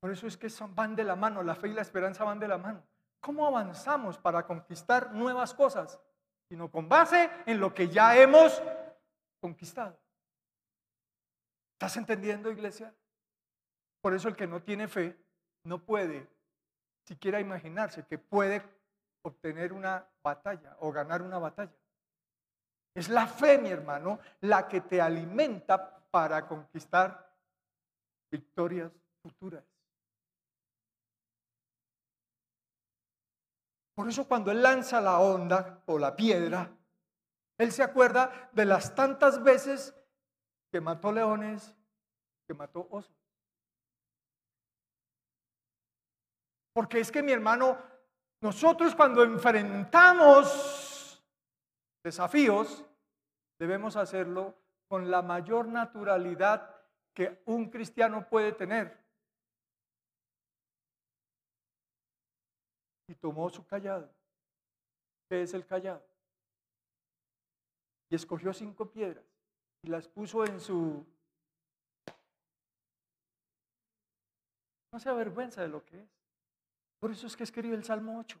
Por eso es que van de la mano, la fe y la esperanza van de la mano. ¿Cómo avanzamos para conquistar nuevas cosas? sino con base en lo que ya hemos conquistado. ¿Estás entendiendo, iglesia? Por eso el que no tiene fe no puede siquiera imaginarse que puede obtener una batalla o ganar una batalla. Es la fe, mi hermano, la que te alimenta para conquistar victorias futuras. Por eso cuando él lanza la onda o la piedra, él se acuerda de las tantas veces que mató leones, que mató osos. Porque es que mi hermano, nosotros cuando enfrentamos desafíos, debemos hacerlo con la mayor naturalidad que un cristiano puede tener. y tomó su callado. ¿Qué es el callado? Y escogió cinco piedras y las puso en su... No se avergüenza de lo que es. Por eso es que escribe el Salmo 8.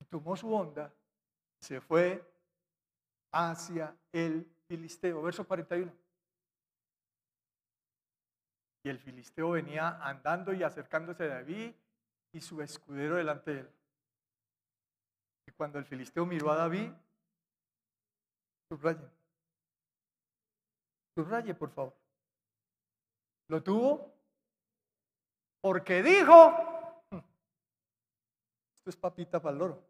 Y tomó su onda, se fue hacia el Filisteo. Verso 41. Y el filisteo venía andando y acercándose a David y su escudero delante de él. Y cuando el filisteo miró a David, subraye. Subraye, por favor. Lo tuvo porque dijo, hmm, esto es papita para el loro.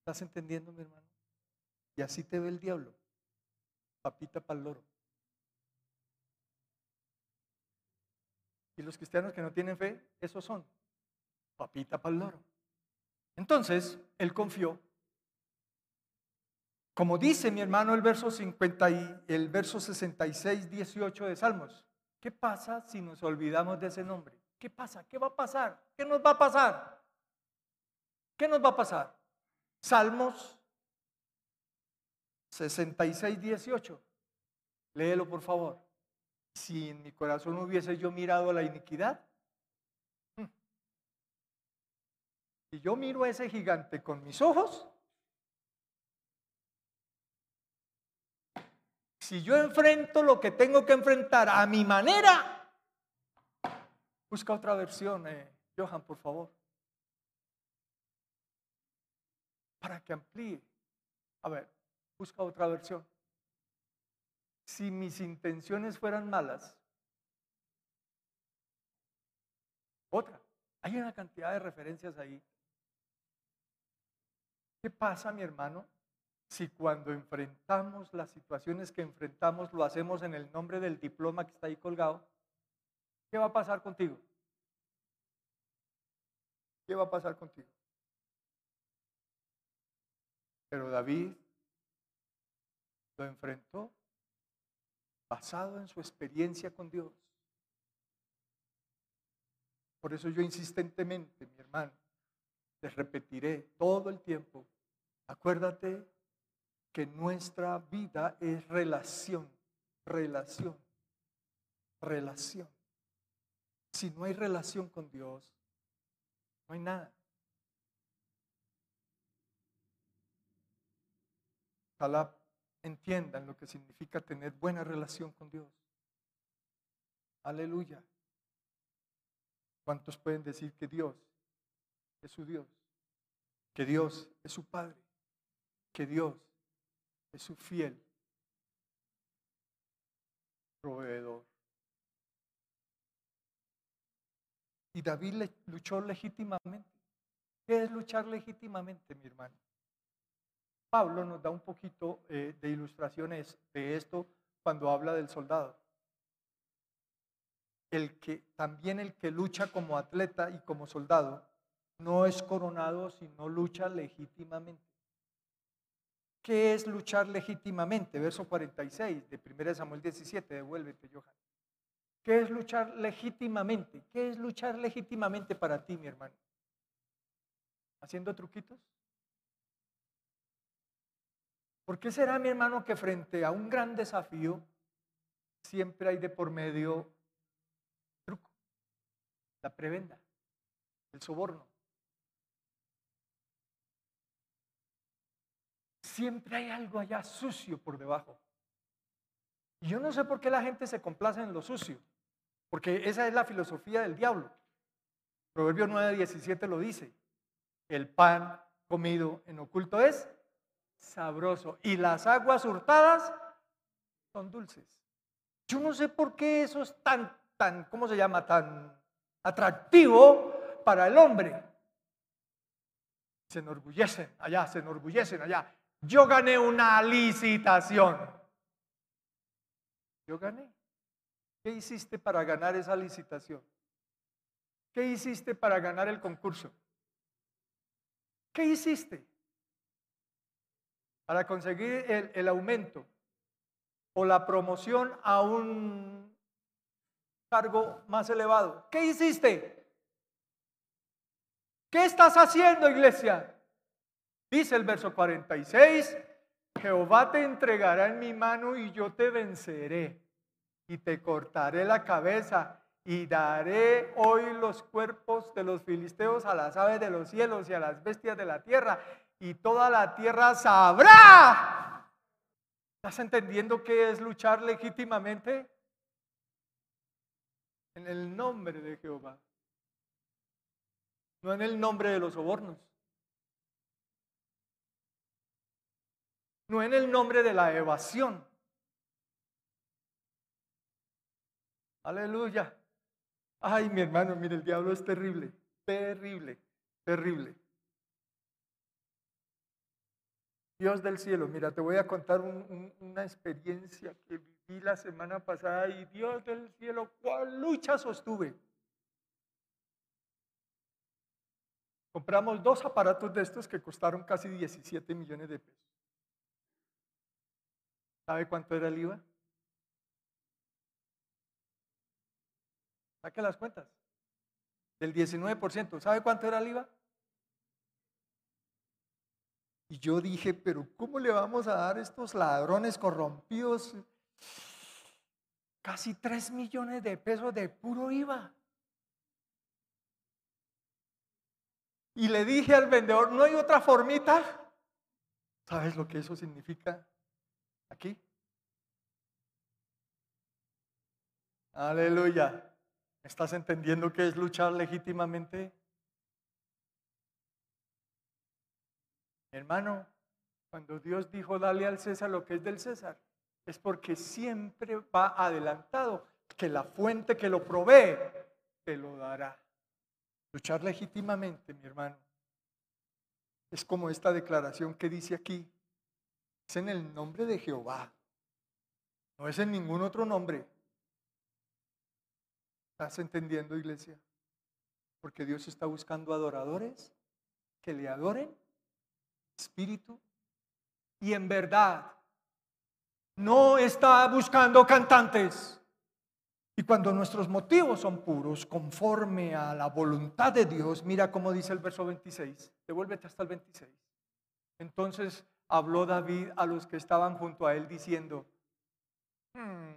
¿Estás entendiendo, mi hermano? Y así te ve el diablo. Papita para el loro. Y los cristianos que no tienen fe, esos son. Papita para el loro. Entonces, él confió. Como dice mi hermano el verso 50 y el verso 66, 18 de Salmos. ¿Qué pasa si nos olvidamos de ese nombre? ¿Qué pasa? ¿Qué va a pasar? ¿Qué nos va a pasar? ¿Qué nos va a pasar? Salmos 66, 18. Léelo por favor si en mi corazón hubiese yo mirado la iniquidad? Hmm. Si yo miro a ese gigante con mis ojos, si yo enfrento lo que tengo que enfrentar a mi manera, busca otra versión, eh, Johan, por favor, para que amplíe. A ver, busca otra versión. si mis intenciones fueran malas, otra, hay una cantidad de referencias ahí. ¿Qué pasa, mi hermano, si cuando enfrentamos las situaciones que enfrentamos lo hacemos en el nombre del diploma que está ahí colgado? ¿Qué va a pasar contigo? ¿Qué va a pasar contigo? Pero David lo enfrentó basado en su experiencia con Dios. Por eso yo insistentemente, mi hermano, les repetiré todo el tiempo, acuérdate que nuestra vida es relación, relación, relación. Si no hay relación con Dios, no hay nada. Ojalá entiendan lo que significa tener buena relación con Dios. Aleluya. ¿Cuántos pueden decir que Dios es su Dios? Que Dios es su Padre. Que Dios es su fiel proveedor. Y David luchó legítimamente. ¿Qué es luchar legítimamente, mi hermano? Pablo nos da un poquito eh, de ilustraciones de esto cuando habla del soldado. El que también el que lucha como atleta y como soldado no es coronado si no lucha legítimamente. ¿Qué es luchar legítimamente? Verso 46 de 1 Samuel 17, devuélvete, Johan. ¿Qué es luchar legítimamente? ¿Qué es luchar legítimamente para ti, mi hermano? ¿Haciendo truquitos? ¿Por qué será, mi hermano, que frente a un gran desafío siempre hay de por medio truco, la prebenda, el soborno? Siempre hay algo allá sucio por debajo. Y yo no sé por qué la gente se complace en lo sucio, porque esa es la filosofía del diablo. Proverbio 9:17 lo dice. El pan comido en oculto es sabroso. Y las aguas hurtadas son dulces. Yo no sé por qué eso es tan, tan, ¿cómo se llama? Tan atractivo para el hombre. Se enorgullecen allá, se enorgullecen allá. Yo gané una licitación. Yo gané. ¿Qué hiciste para ganar esa licitación? ¿Qué hiciste para ganar el concurso? ¿Qué hiciste? para conseguir el, aumento o la promoción a un cargo más elevado. ¿Qué hiciste? ¿Qué estás haciendo, iglesia? Dice el verso 46, Jehová te entregará en mi mano y yo te venceré y te cortaré la cabeza y daré hoy los cuerpos de los filisteos a las aves de los cielos y a las bestias de la tierra y toda la tierra sabrá. ¿Estás entendiendo qué es luchar legítimamente? En el nombre de Jehová. No en el nombre de los sobornos. No en el nombre de la evasión. Aleluya. Ay, mi hermano, mire, el diablo es terrible, terrible, terrible. Dios del cielo, mira, te voy a contar una experiencia que viví la semana pasada y Dios del cielo, ¿cuál lucha sostuve? Compramos dos aparatos de estos que costaron casi 17 millones de pesos. ¿Sabe cuánto era el IVA? Saque las cuentas. Del 19%. ¿Sabe cuánto era el IVA? Y yo dije, pero ¿cómo le vamos a dar a estos ladrones corrompidos casi 3 millones de pesos de puro IVA? Y le dije al vendedor, ¿no hay otra formita? ¿Sabes lo que eso significa aquí? Aleluya. ¿Estás entendiendo qué es luchar legítimamente? Hermano, cuando Dios dijo, dale al César lo que es del César, es porque siempre va adelantado que la fuente que lo provee te lo dará. Luchar legítimamente, mi hermano, es como esta declaración que dice aquí. Es en el nombre de Jehová. No es en ningún otro nombre. ¿Estás entendiendo, iglesia? Porque Dios está buscando adoradores que le adoren, espíritu y en verdad. No está buscando cantantes. Y cuando nuestros motivos son puros, conforme a la voluntad de Dios, mira cómo dice el verso 26, devuélvete hasta el 26. Entonces habló David a los que estaban junto a él diciendo, hmm".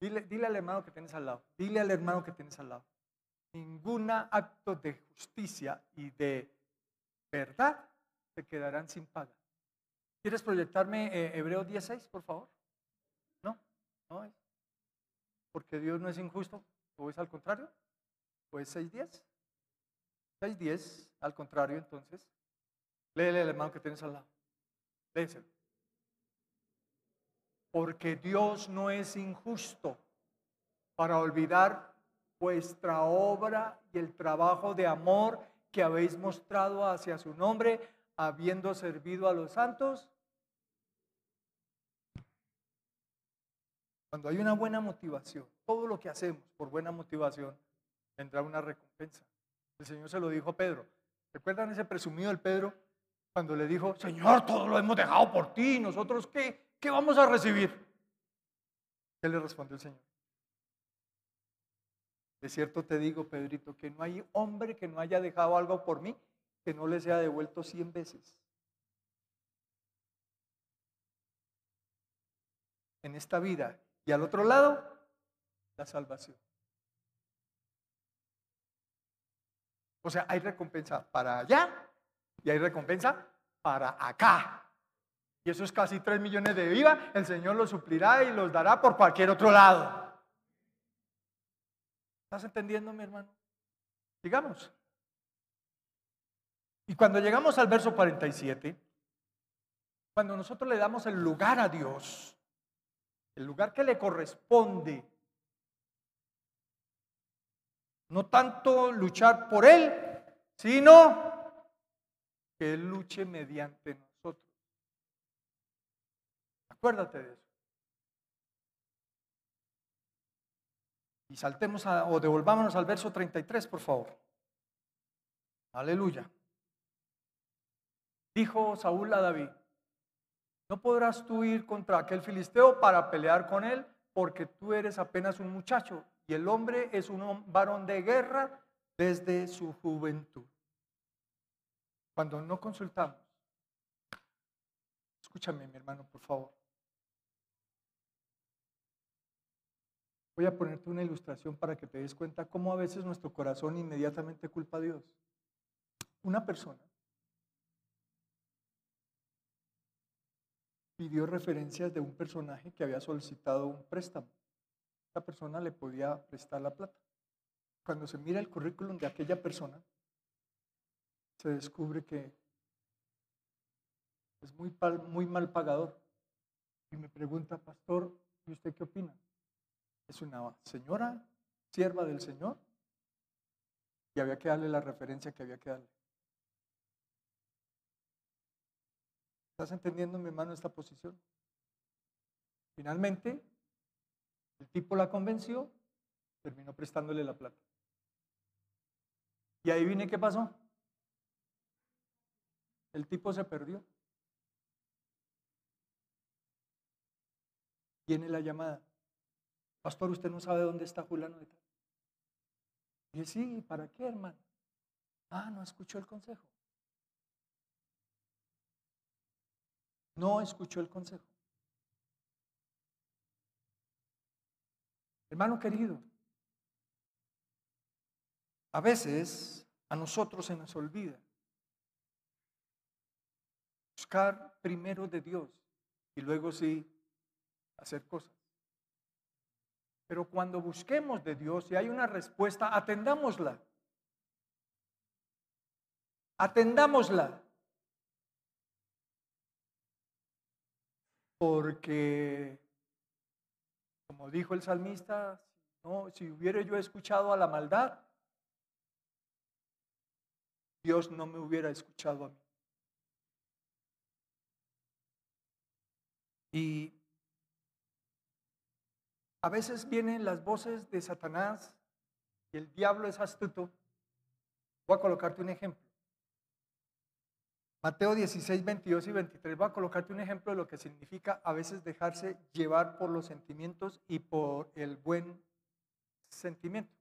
dile, dile al hermano que tienes al lado, dile al hermano que tienes al lado, ningún acto de justicia y de verdad te quedarán sin paga. ¿Quieres proyectarme eh, Hebreos 16, por favor? No es. Porque Dios no es injusto. ¿O es al contrario? ¿O es 6.10? 6.10, al contrario, entonces. Léele el hermano que tienes al lado. Léeselo. Porque Dios no es injusto para olvidar vuestra obra y el trabajo de amor que habéis mostrado hacia su nombre, habiendo servido a los santos Cuando hay una buena motivación, todo lo que hacemos por buena motivación, tendrá una recompensa. El Señor se lo dijo a Pedro. ¿Recuerdan ese presumido del Pedro cuando le dijo, Señor, todo lo hemos dejado por ti, nosotros qué, qué vamos a recibir? ¿Qué le respondió el Señor? De cierto te digo, Pedrito, que no hay hombre que no haya dejado algo por mí que no le sea devuelto cien veces. En esta vida y al otro lado, la salvación. O sea, hay recompensa para allá y hay recompensa para acá. Y eso es casi 3 millones de viva. El Señor los suplirá y los dará por cualquier otro lado. ¿Estás entendiendo, mi hermano? Sigamos. Y cuando llegamos al verso 47, cuando nosotros le damos el lugar a Dios, el lugar que le corresponde. No tanto luchar por Él, sino que Él luche mediante nosotros. Acuérdate de eso. Y saltemos o devolvámonos al verso 33, por favor. Aleluya. Dijo Saúl a David, no podrás tú ir contra aquel filisteo para pelear con él, porque tú eres apenas un muchacho y el hombre es un varón de guerra desde su juventud. Cuando no consultamos, escúchame mi hermano, por favor. Voy a ponerte una ilustración para que te des cuenta cómo a veces nuestro corazón inmediatamente culpa a Dios. Una persona pidió referencias de un personaje que había solicitado un préstamo. Esta persona le podía prestar la plata. Cuando se mira el currículum de aquella persona, se descubre que es muy, muy mal pagador. Y me pregunta, pastor, ¿y usted qué opina? Es una señora, sierva del Señor, y había que darle la referencia que había que darle. ¿Estás entendiendo, mi hermano, esta posición? Finalmente, el tipo la convenció, terminó prestándole la plata. Y ahí viene qué pasó. El tipo se perdió. Viene la llamada. Pastor, usted no sabe dónde está Julano de tal. Y sí, ¿para qué, hermano? Ah, no escuchó el consejo. No escuchó el consejo. Hermano querido, a veces a nosotros se nos olvida buscar primero de Dios y luego sí hacer cosas. Pero cuando busquemos de Dios y hay una respuesta, atendámosla. Atendámosla. porque, como dijo el salmista, no, si hubiera yo escuchado a la maldad, Dios no me hubiera escuchado a mí. Y a veces vienen las voces de Satanás y el diablo es astuto. Voy a colocarte un ejemplo. Mateo 16, 22 y 23. Voy a colocarte un ejemplo de lo que significa a veces dejarse llevar por los sentimientos y por el buen sentimiento.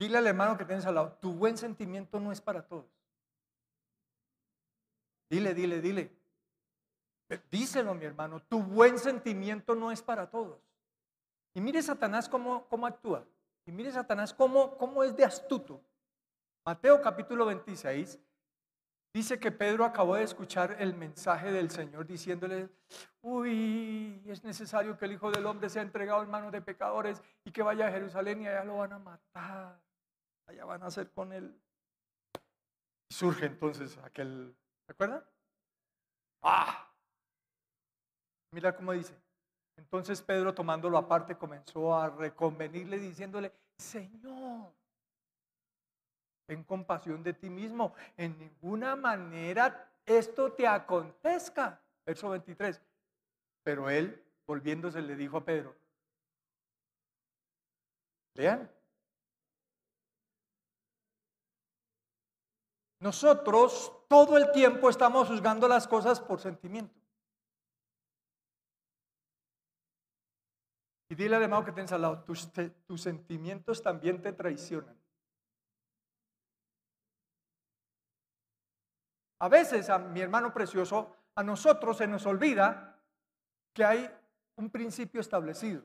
Dile al hermano que tienes al lado, tu buen sentimiento no es para todos. Dile, dile, dile. Díselo, mi hermano, tu buen sentimiento no es para todos. Y mire Satanás cómo, cómo actúa. Y mire Satanás cómo, cómo es de astuto. Mateo capítulo 26 dice que Pedro acabó de escuchar el mensaje del Señor diciéndole, uy, es necesario que el Hijo del Hombre sea entregado en manos de pecadores y que vaya a Jerusalén y allá lo van a matar. Allá van a hacer con él. Surge entonces aquel, ¿se acuerdan? ¡Ah! Mira cómo dice. Entonces Pedro tomándolo aparte comenzó a reconvenirle diciéndole, Señor, ten compasión de ti mismo. En ninguna manera esto te acontezca. Verso 23. Pero él, volviéndose, le dijo a Pedro, lean. Nosotros todo el tiempo estamos juzgando las cosas por sentimiento. Y dile al hermano que tienes al lado, tus, tus sentimientos también te traicionan. A veces, a mi hermano precioso, a nosotros se nos olvida que hay un principio establecido.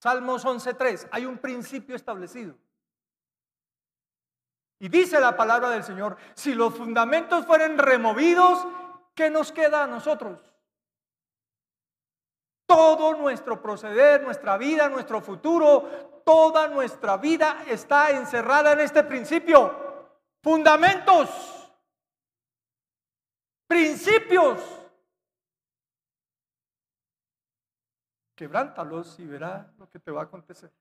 Salmos 11.3, hay un principio establecido. Y dice la palabra del Señor, si los fundamentos fueren removidos, ¿qué nos queda a nosotros? Todo nuestro proceder, nuestra vida, nuestro futuro, toda nuestra vida está encerrada en este principio. Fundamentos, principios. Quebrántalos y verá lo que te va a acontecer.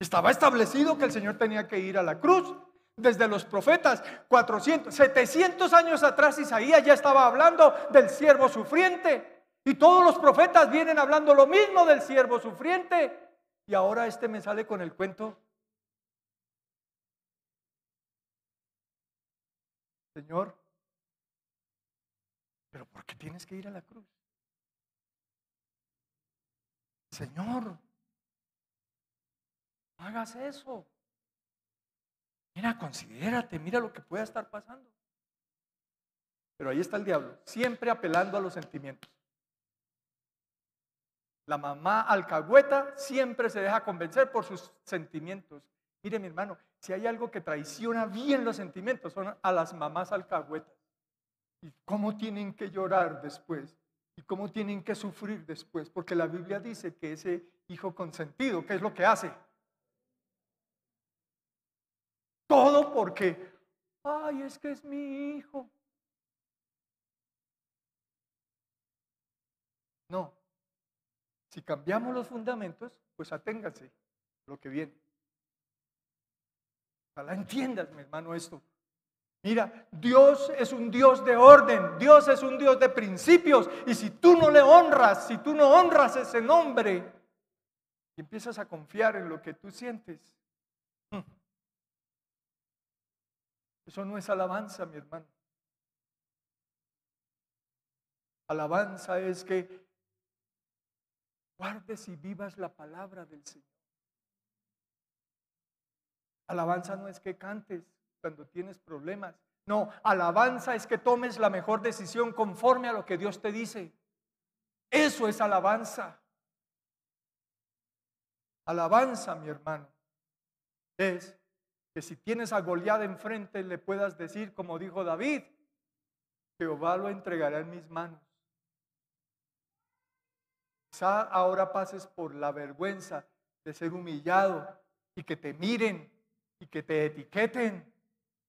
Estaba establecido que el Señor tenía que ir a la cruz, desde los profetas, 400, 700 años atrás Isaías ya estaba hablando del siervo sufriente. Y todos los profetas vienen hablando lo mismo del siervo sufriente. Y ahora este me sale con el cuento. Señor, pero ¿por qué tienes que ir a la cruz? Señor, hagas eso. Mira, considérate, mira lo que pueda estar pasando. Pero ahí está el diablo, siempre apelando a los sentimientos. La mamá alcahueta siempre se deja convencer por sus sentimientos. Mire, mi hermano, si hay algo que traiciona bien los sentimientos, son a las mamás alcahuetas. ¿Y cómo tienen que llorar después? ¿Y cómo tienen que sufrir después? Porque la Biblia dice que ese hijo consentido, ¿qué es lo que hace? Todo porque, ay, es que es mi hijo. No. Si cambiamos los fundamentos, pues aténganse lo que viene. Ojalá entiendas, mi hermano, esto. Mira, Dios es un Dios de orden, Dios es un Dios de principios. Y si tú no le honras, si tú no honras ese nombre, y empiezas a confiar en lo que tú sientes, Eso no es alabanza, mi hermano. Alabanza es que guardes y vivas la palabra del Señor. Alabanza no es que cantes cuando tienes problemas. No, alabanza es que tomes la mejor decisión conforme a lo que Dios te dice. Eso es alabanza. Alabanza, mi hermano, es que si tienes a Goliat enfrente le puedas decir, como dijo David, Jehová lo entregará en mis manos. Quizá ahora pases por la vergüenza de ser humillado y que te miren y que te etiqueten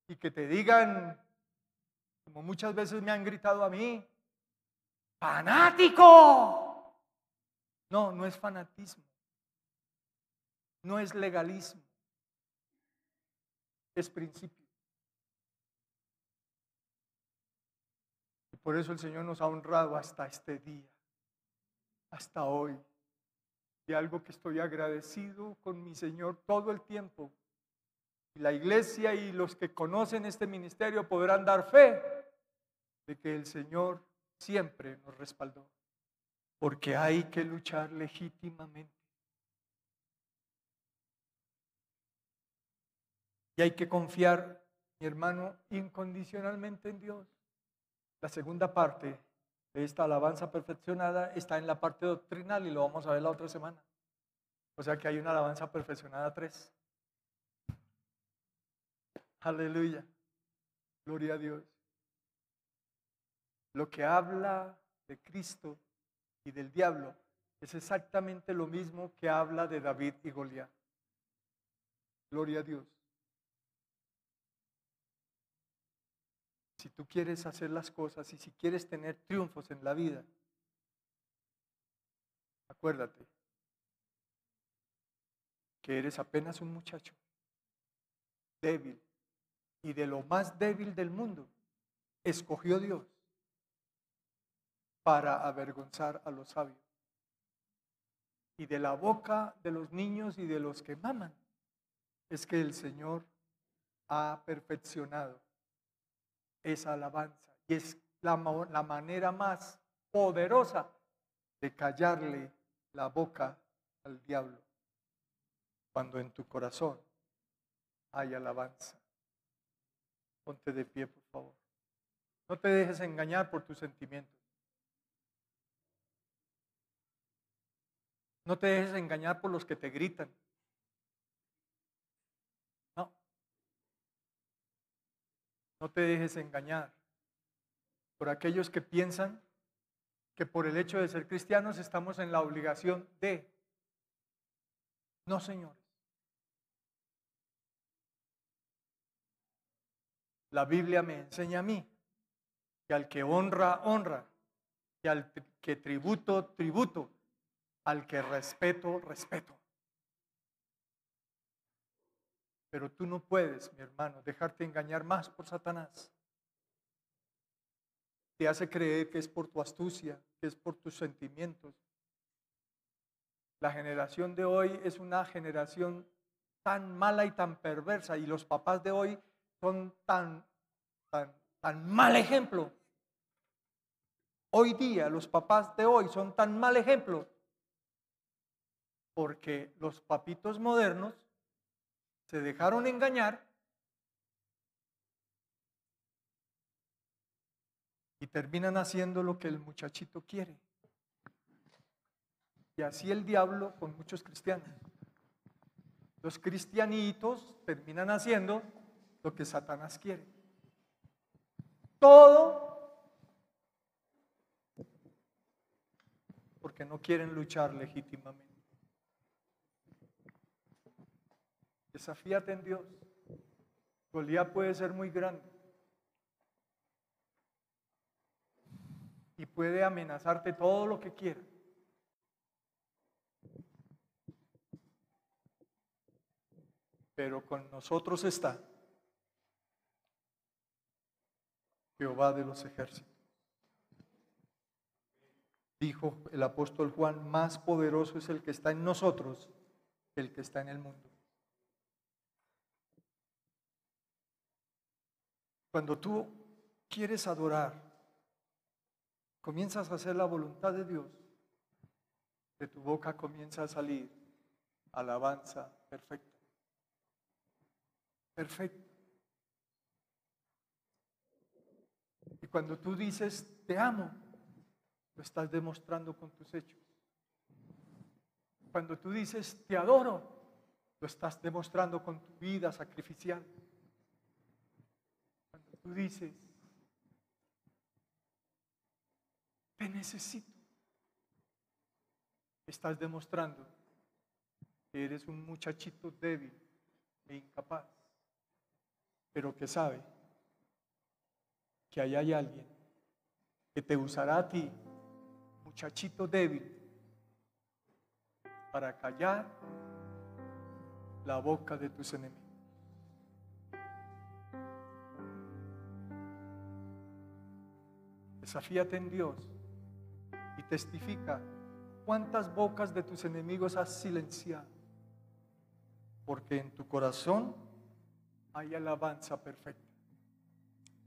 y que te digan, como muchas veces me han gritado a mí, fanático. No, no es fanatismo. No es legalismo. Es principio. Y por eso el Señor nos ha honrado hasta este día, hasta hoy. Y algo que estoy agradecido con mi Señor todo el tiempo. La iglesia y los que conocen este ministerio podrán dar fe de que el Señor siempre nos respaldó. Porque hay que luchar legítimamente. Y hay que confiar, mi hermano, incondicionalmente en Dios. La segunda parte de esta alabanza perfeccionada está en la parte doctrinal y lo vamos a ver la otra semana. O sea que hay una alabanza perfeccionada tres. Aleluya. Gloria a Dios. Lo que habla de Cristo y del diablo es exactamente lo mismo que habla de David y Goliat. Gloria a Dios. Si tú quieres hacer las cosas y si quieres tener triunfos en la vida, acuérdate que eres apenas un muchacho débil y de lo más débil del mundo, escogió Dios para avergonzar a los sabios. Y de la boca de los niños y de los que maman es que el Señor ha perfeccionado esa alabanza. Y es la, la manera más poderosa de callarle la boca al diablo. Cuando en tu corazón hay alabanza. Ponte de pie, por favor. No te dejes engañar por tus sentimientos. No te dejes engañar por los que te gritan. No. No te dejes engañar por aquellos que piensan que por el hecho de ser cristianos estamos en la obligación de. No, señores. La Biblia me enseña a mí que al que honra, honra, que al que tributo, tributo, al que respeto, respeto. Pero tú no puedes, mi hermano, dejarte engañar más por Satanás. Te hace creer que es por tu astucia, que es por tus sentimientos. La generación de hoy es una generación tan mala y tan perversa y los papás de hoy son tan, tan, tan mal ejemplo. Hoy día los papás de hoy son tan mal ejemplo porque los papitos modernos se dejaron engañar y terminan haciendo lo que el muchachito quiere. Y así el diablo con muchos cristianos. Los cristianitos terminan haciendo lo que Satanás quiere. Todo porque no quieren luchar legítimamente. Desafíate en Dios. Goliat puede ser muy grande. Y puede amenazarte todo lo que quiera. Pero con nosotros está Jehová de los ejércitos. Dijo el apóstol Juan, más poderoso es el que está en nosotros que el que está en el mundo. Cuando tú quieres adorar, comienzas a hacer la voluntad de Dios, de tu boca comienza a salir alabanza perfecta. Perfecto. Cuando tú dices, te amo, lo estás demostrando con tus hechos. Cuando tú dices, te adoro, lo estás demostrando con tu vida sacrificial. Cuando tú dices, te necesito, estás demostrando que eres un muchachito débil e incapaz pero que sabe que ahí hay alguien que te usará a ti, muchachito débil, para callar la boca de tus enemigos. Desafíate en Dios y testifica cuántas bocas de tus enemigos has silenciado. Porque en tu corazón hay alabanza perfecta.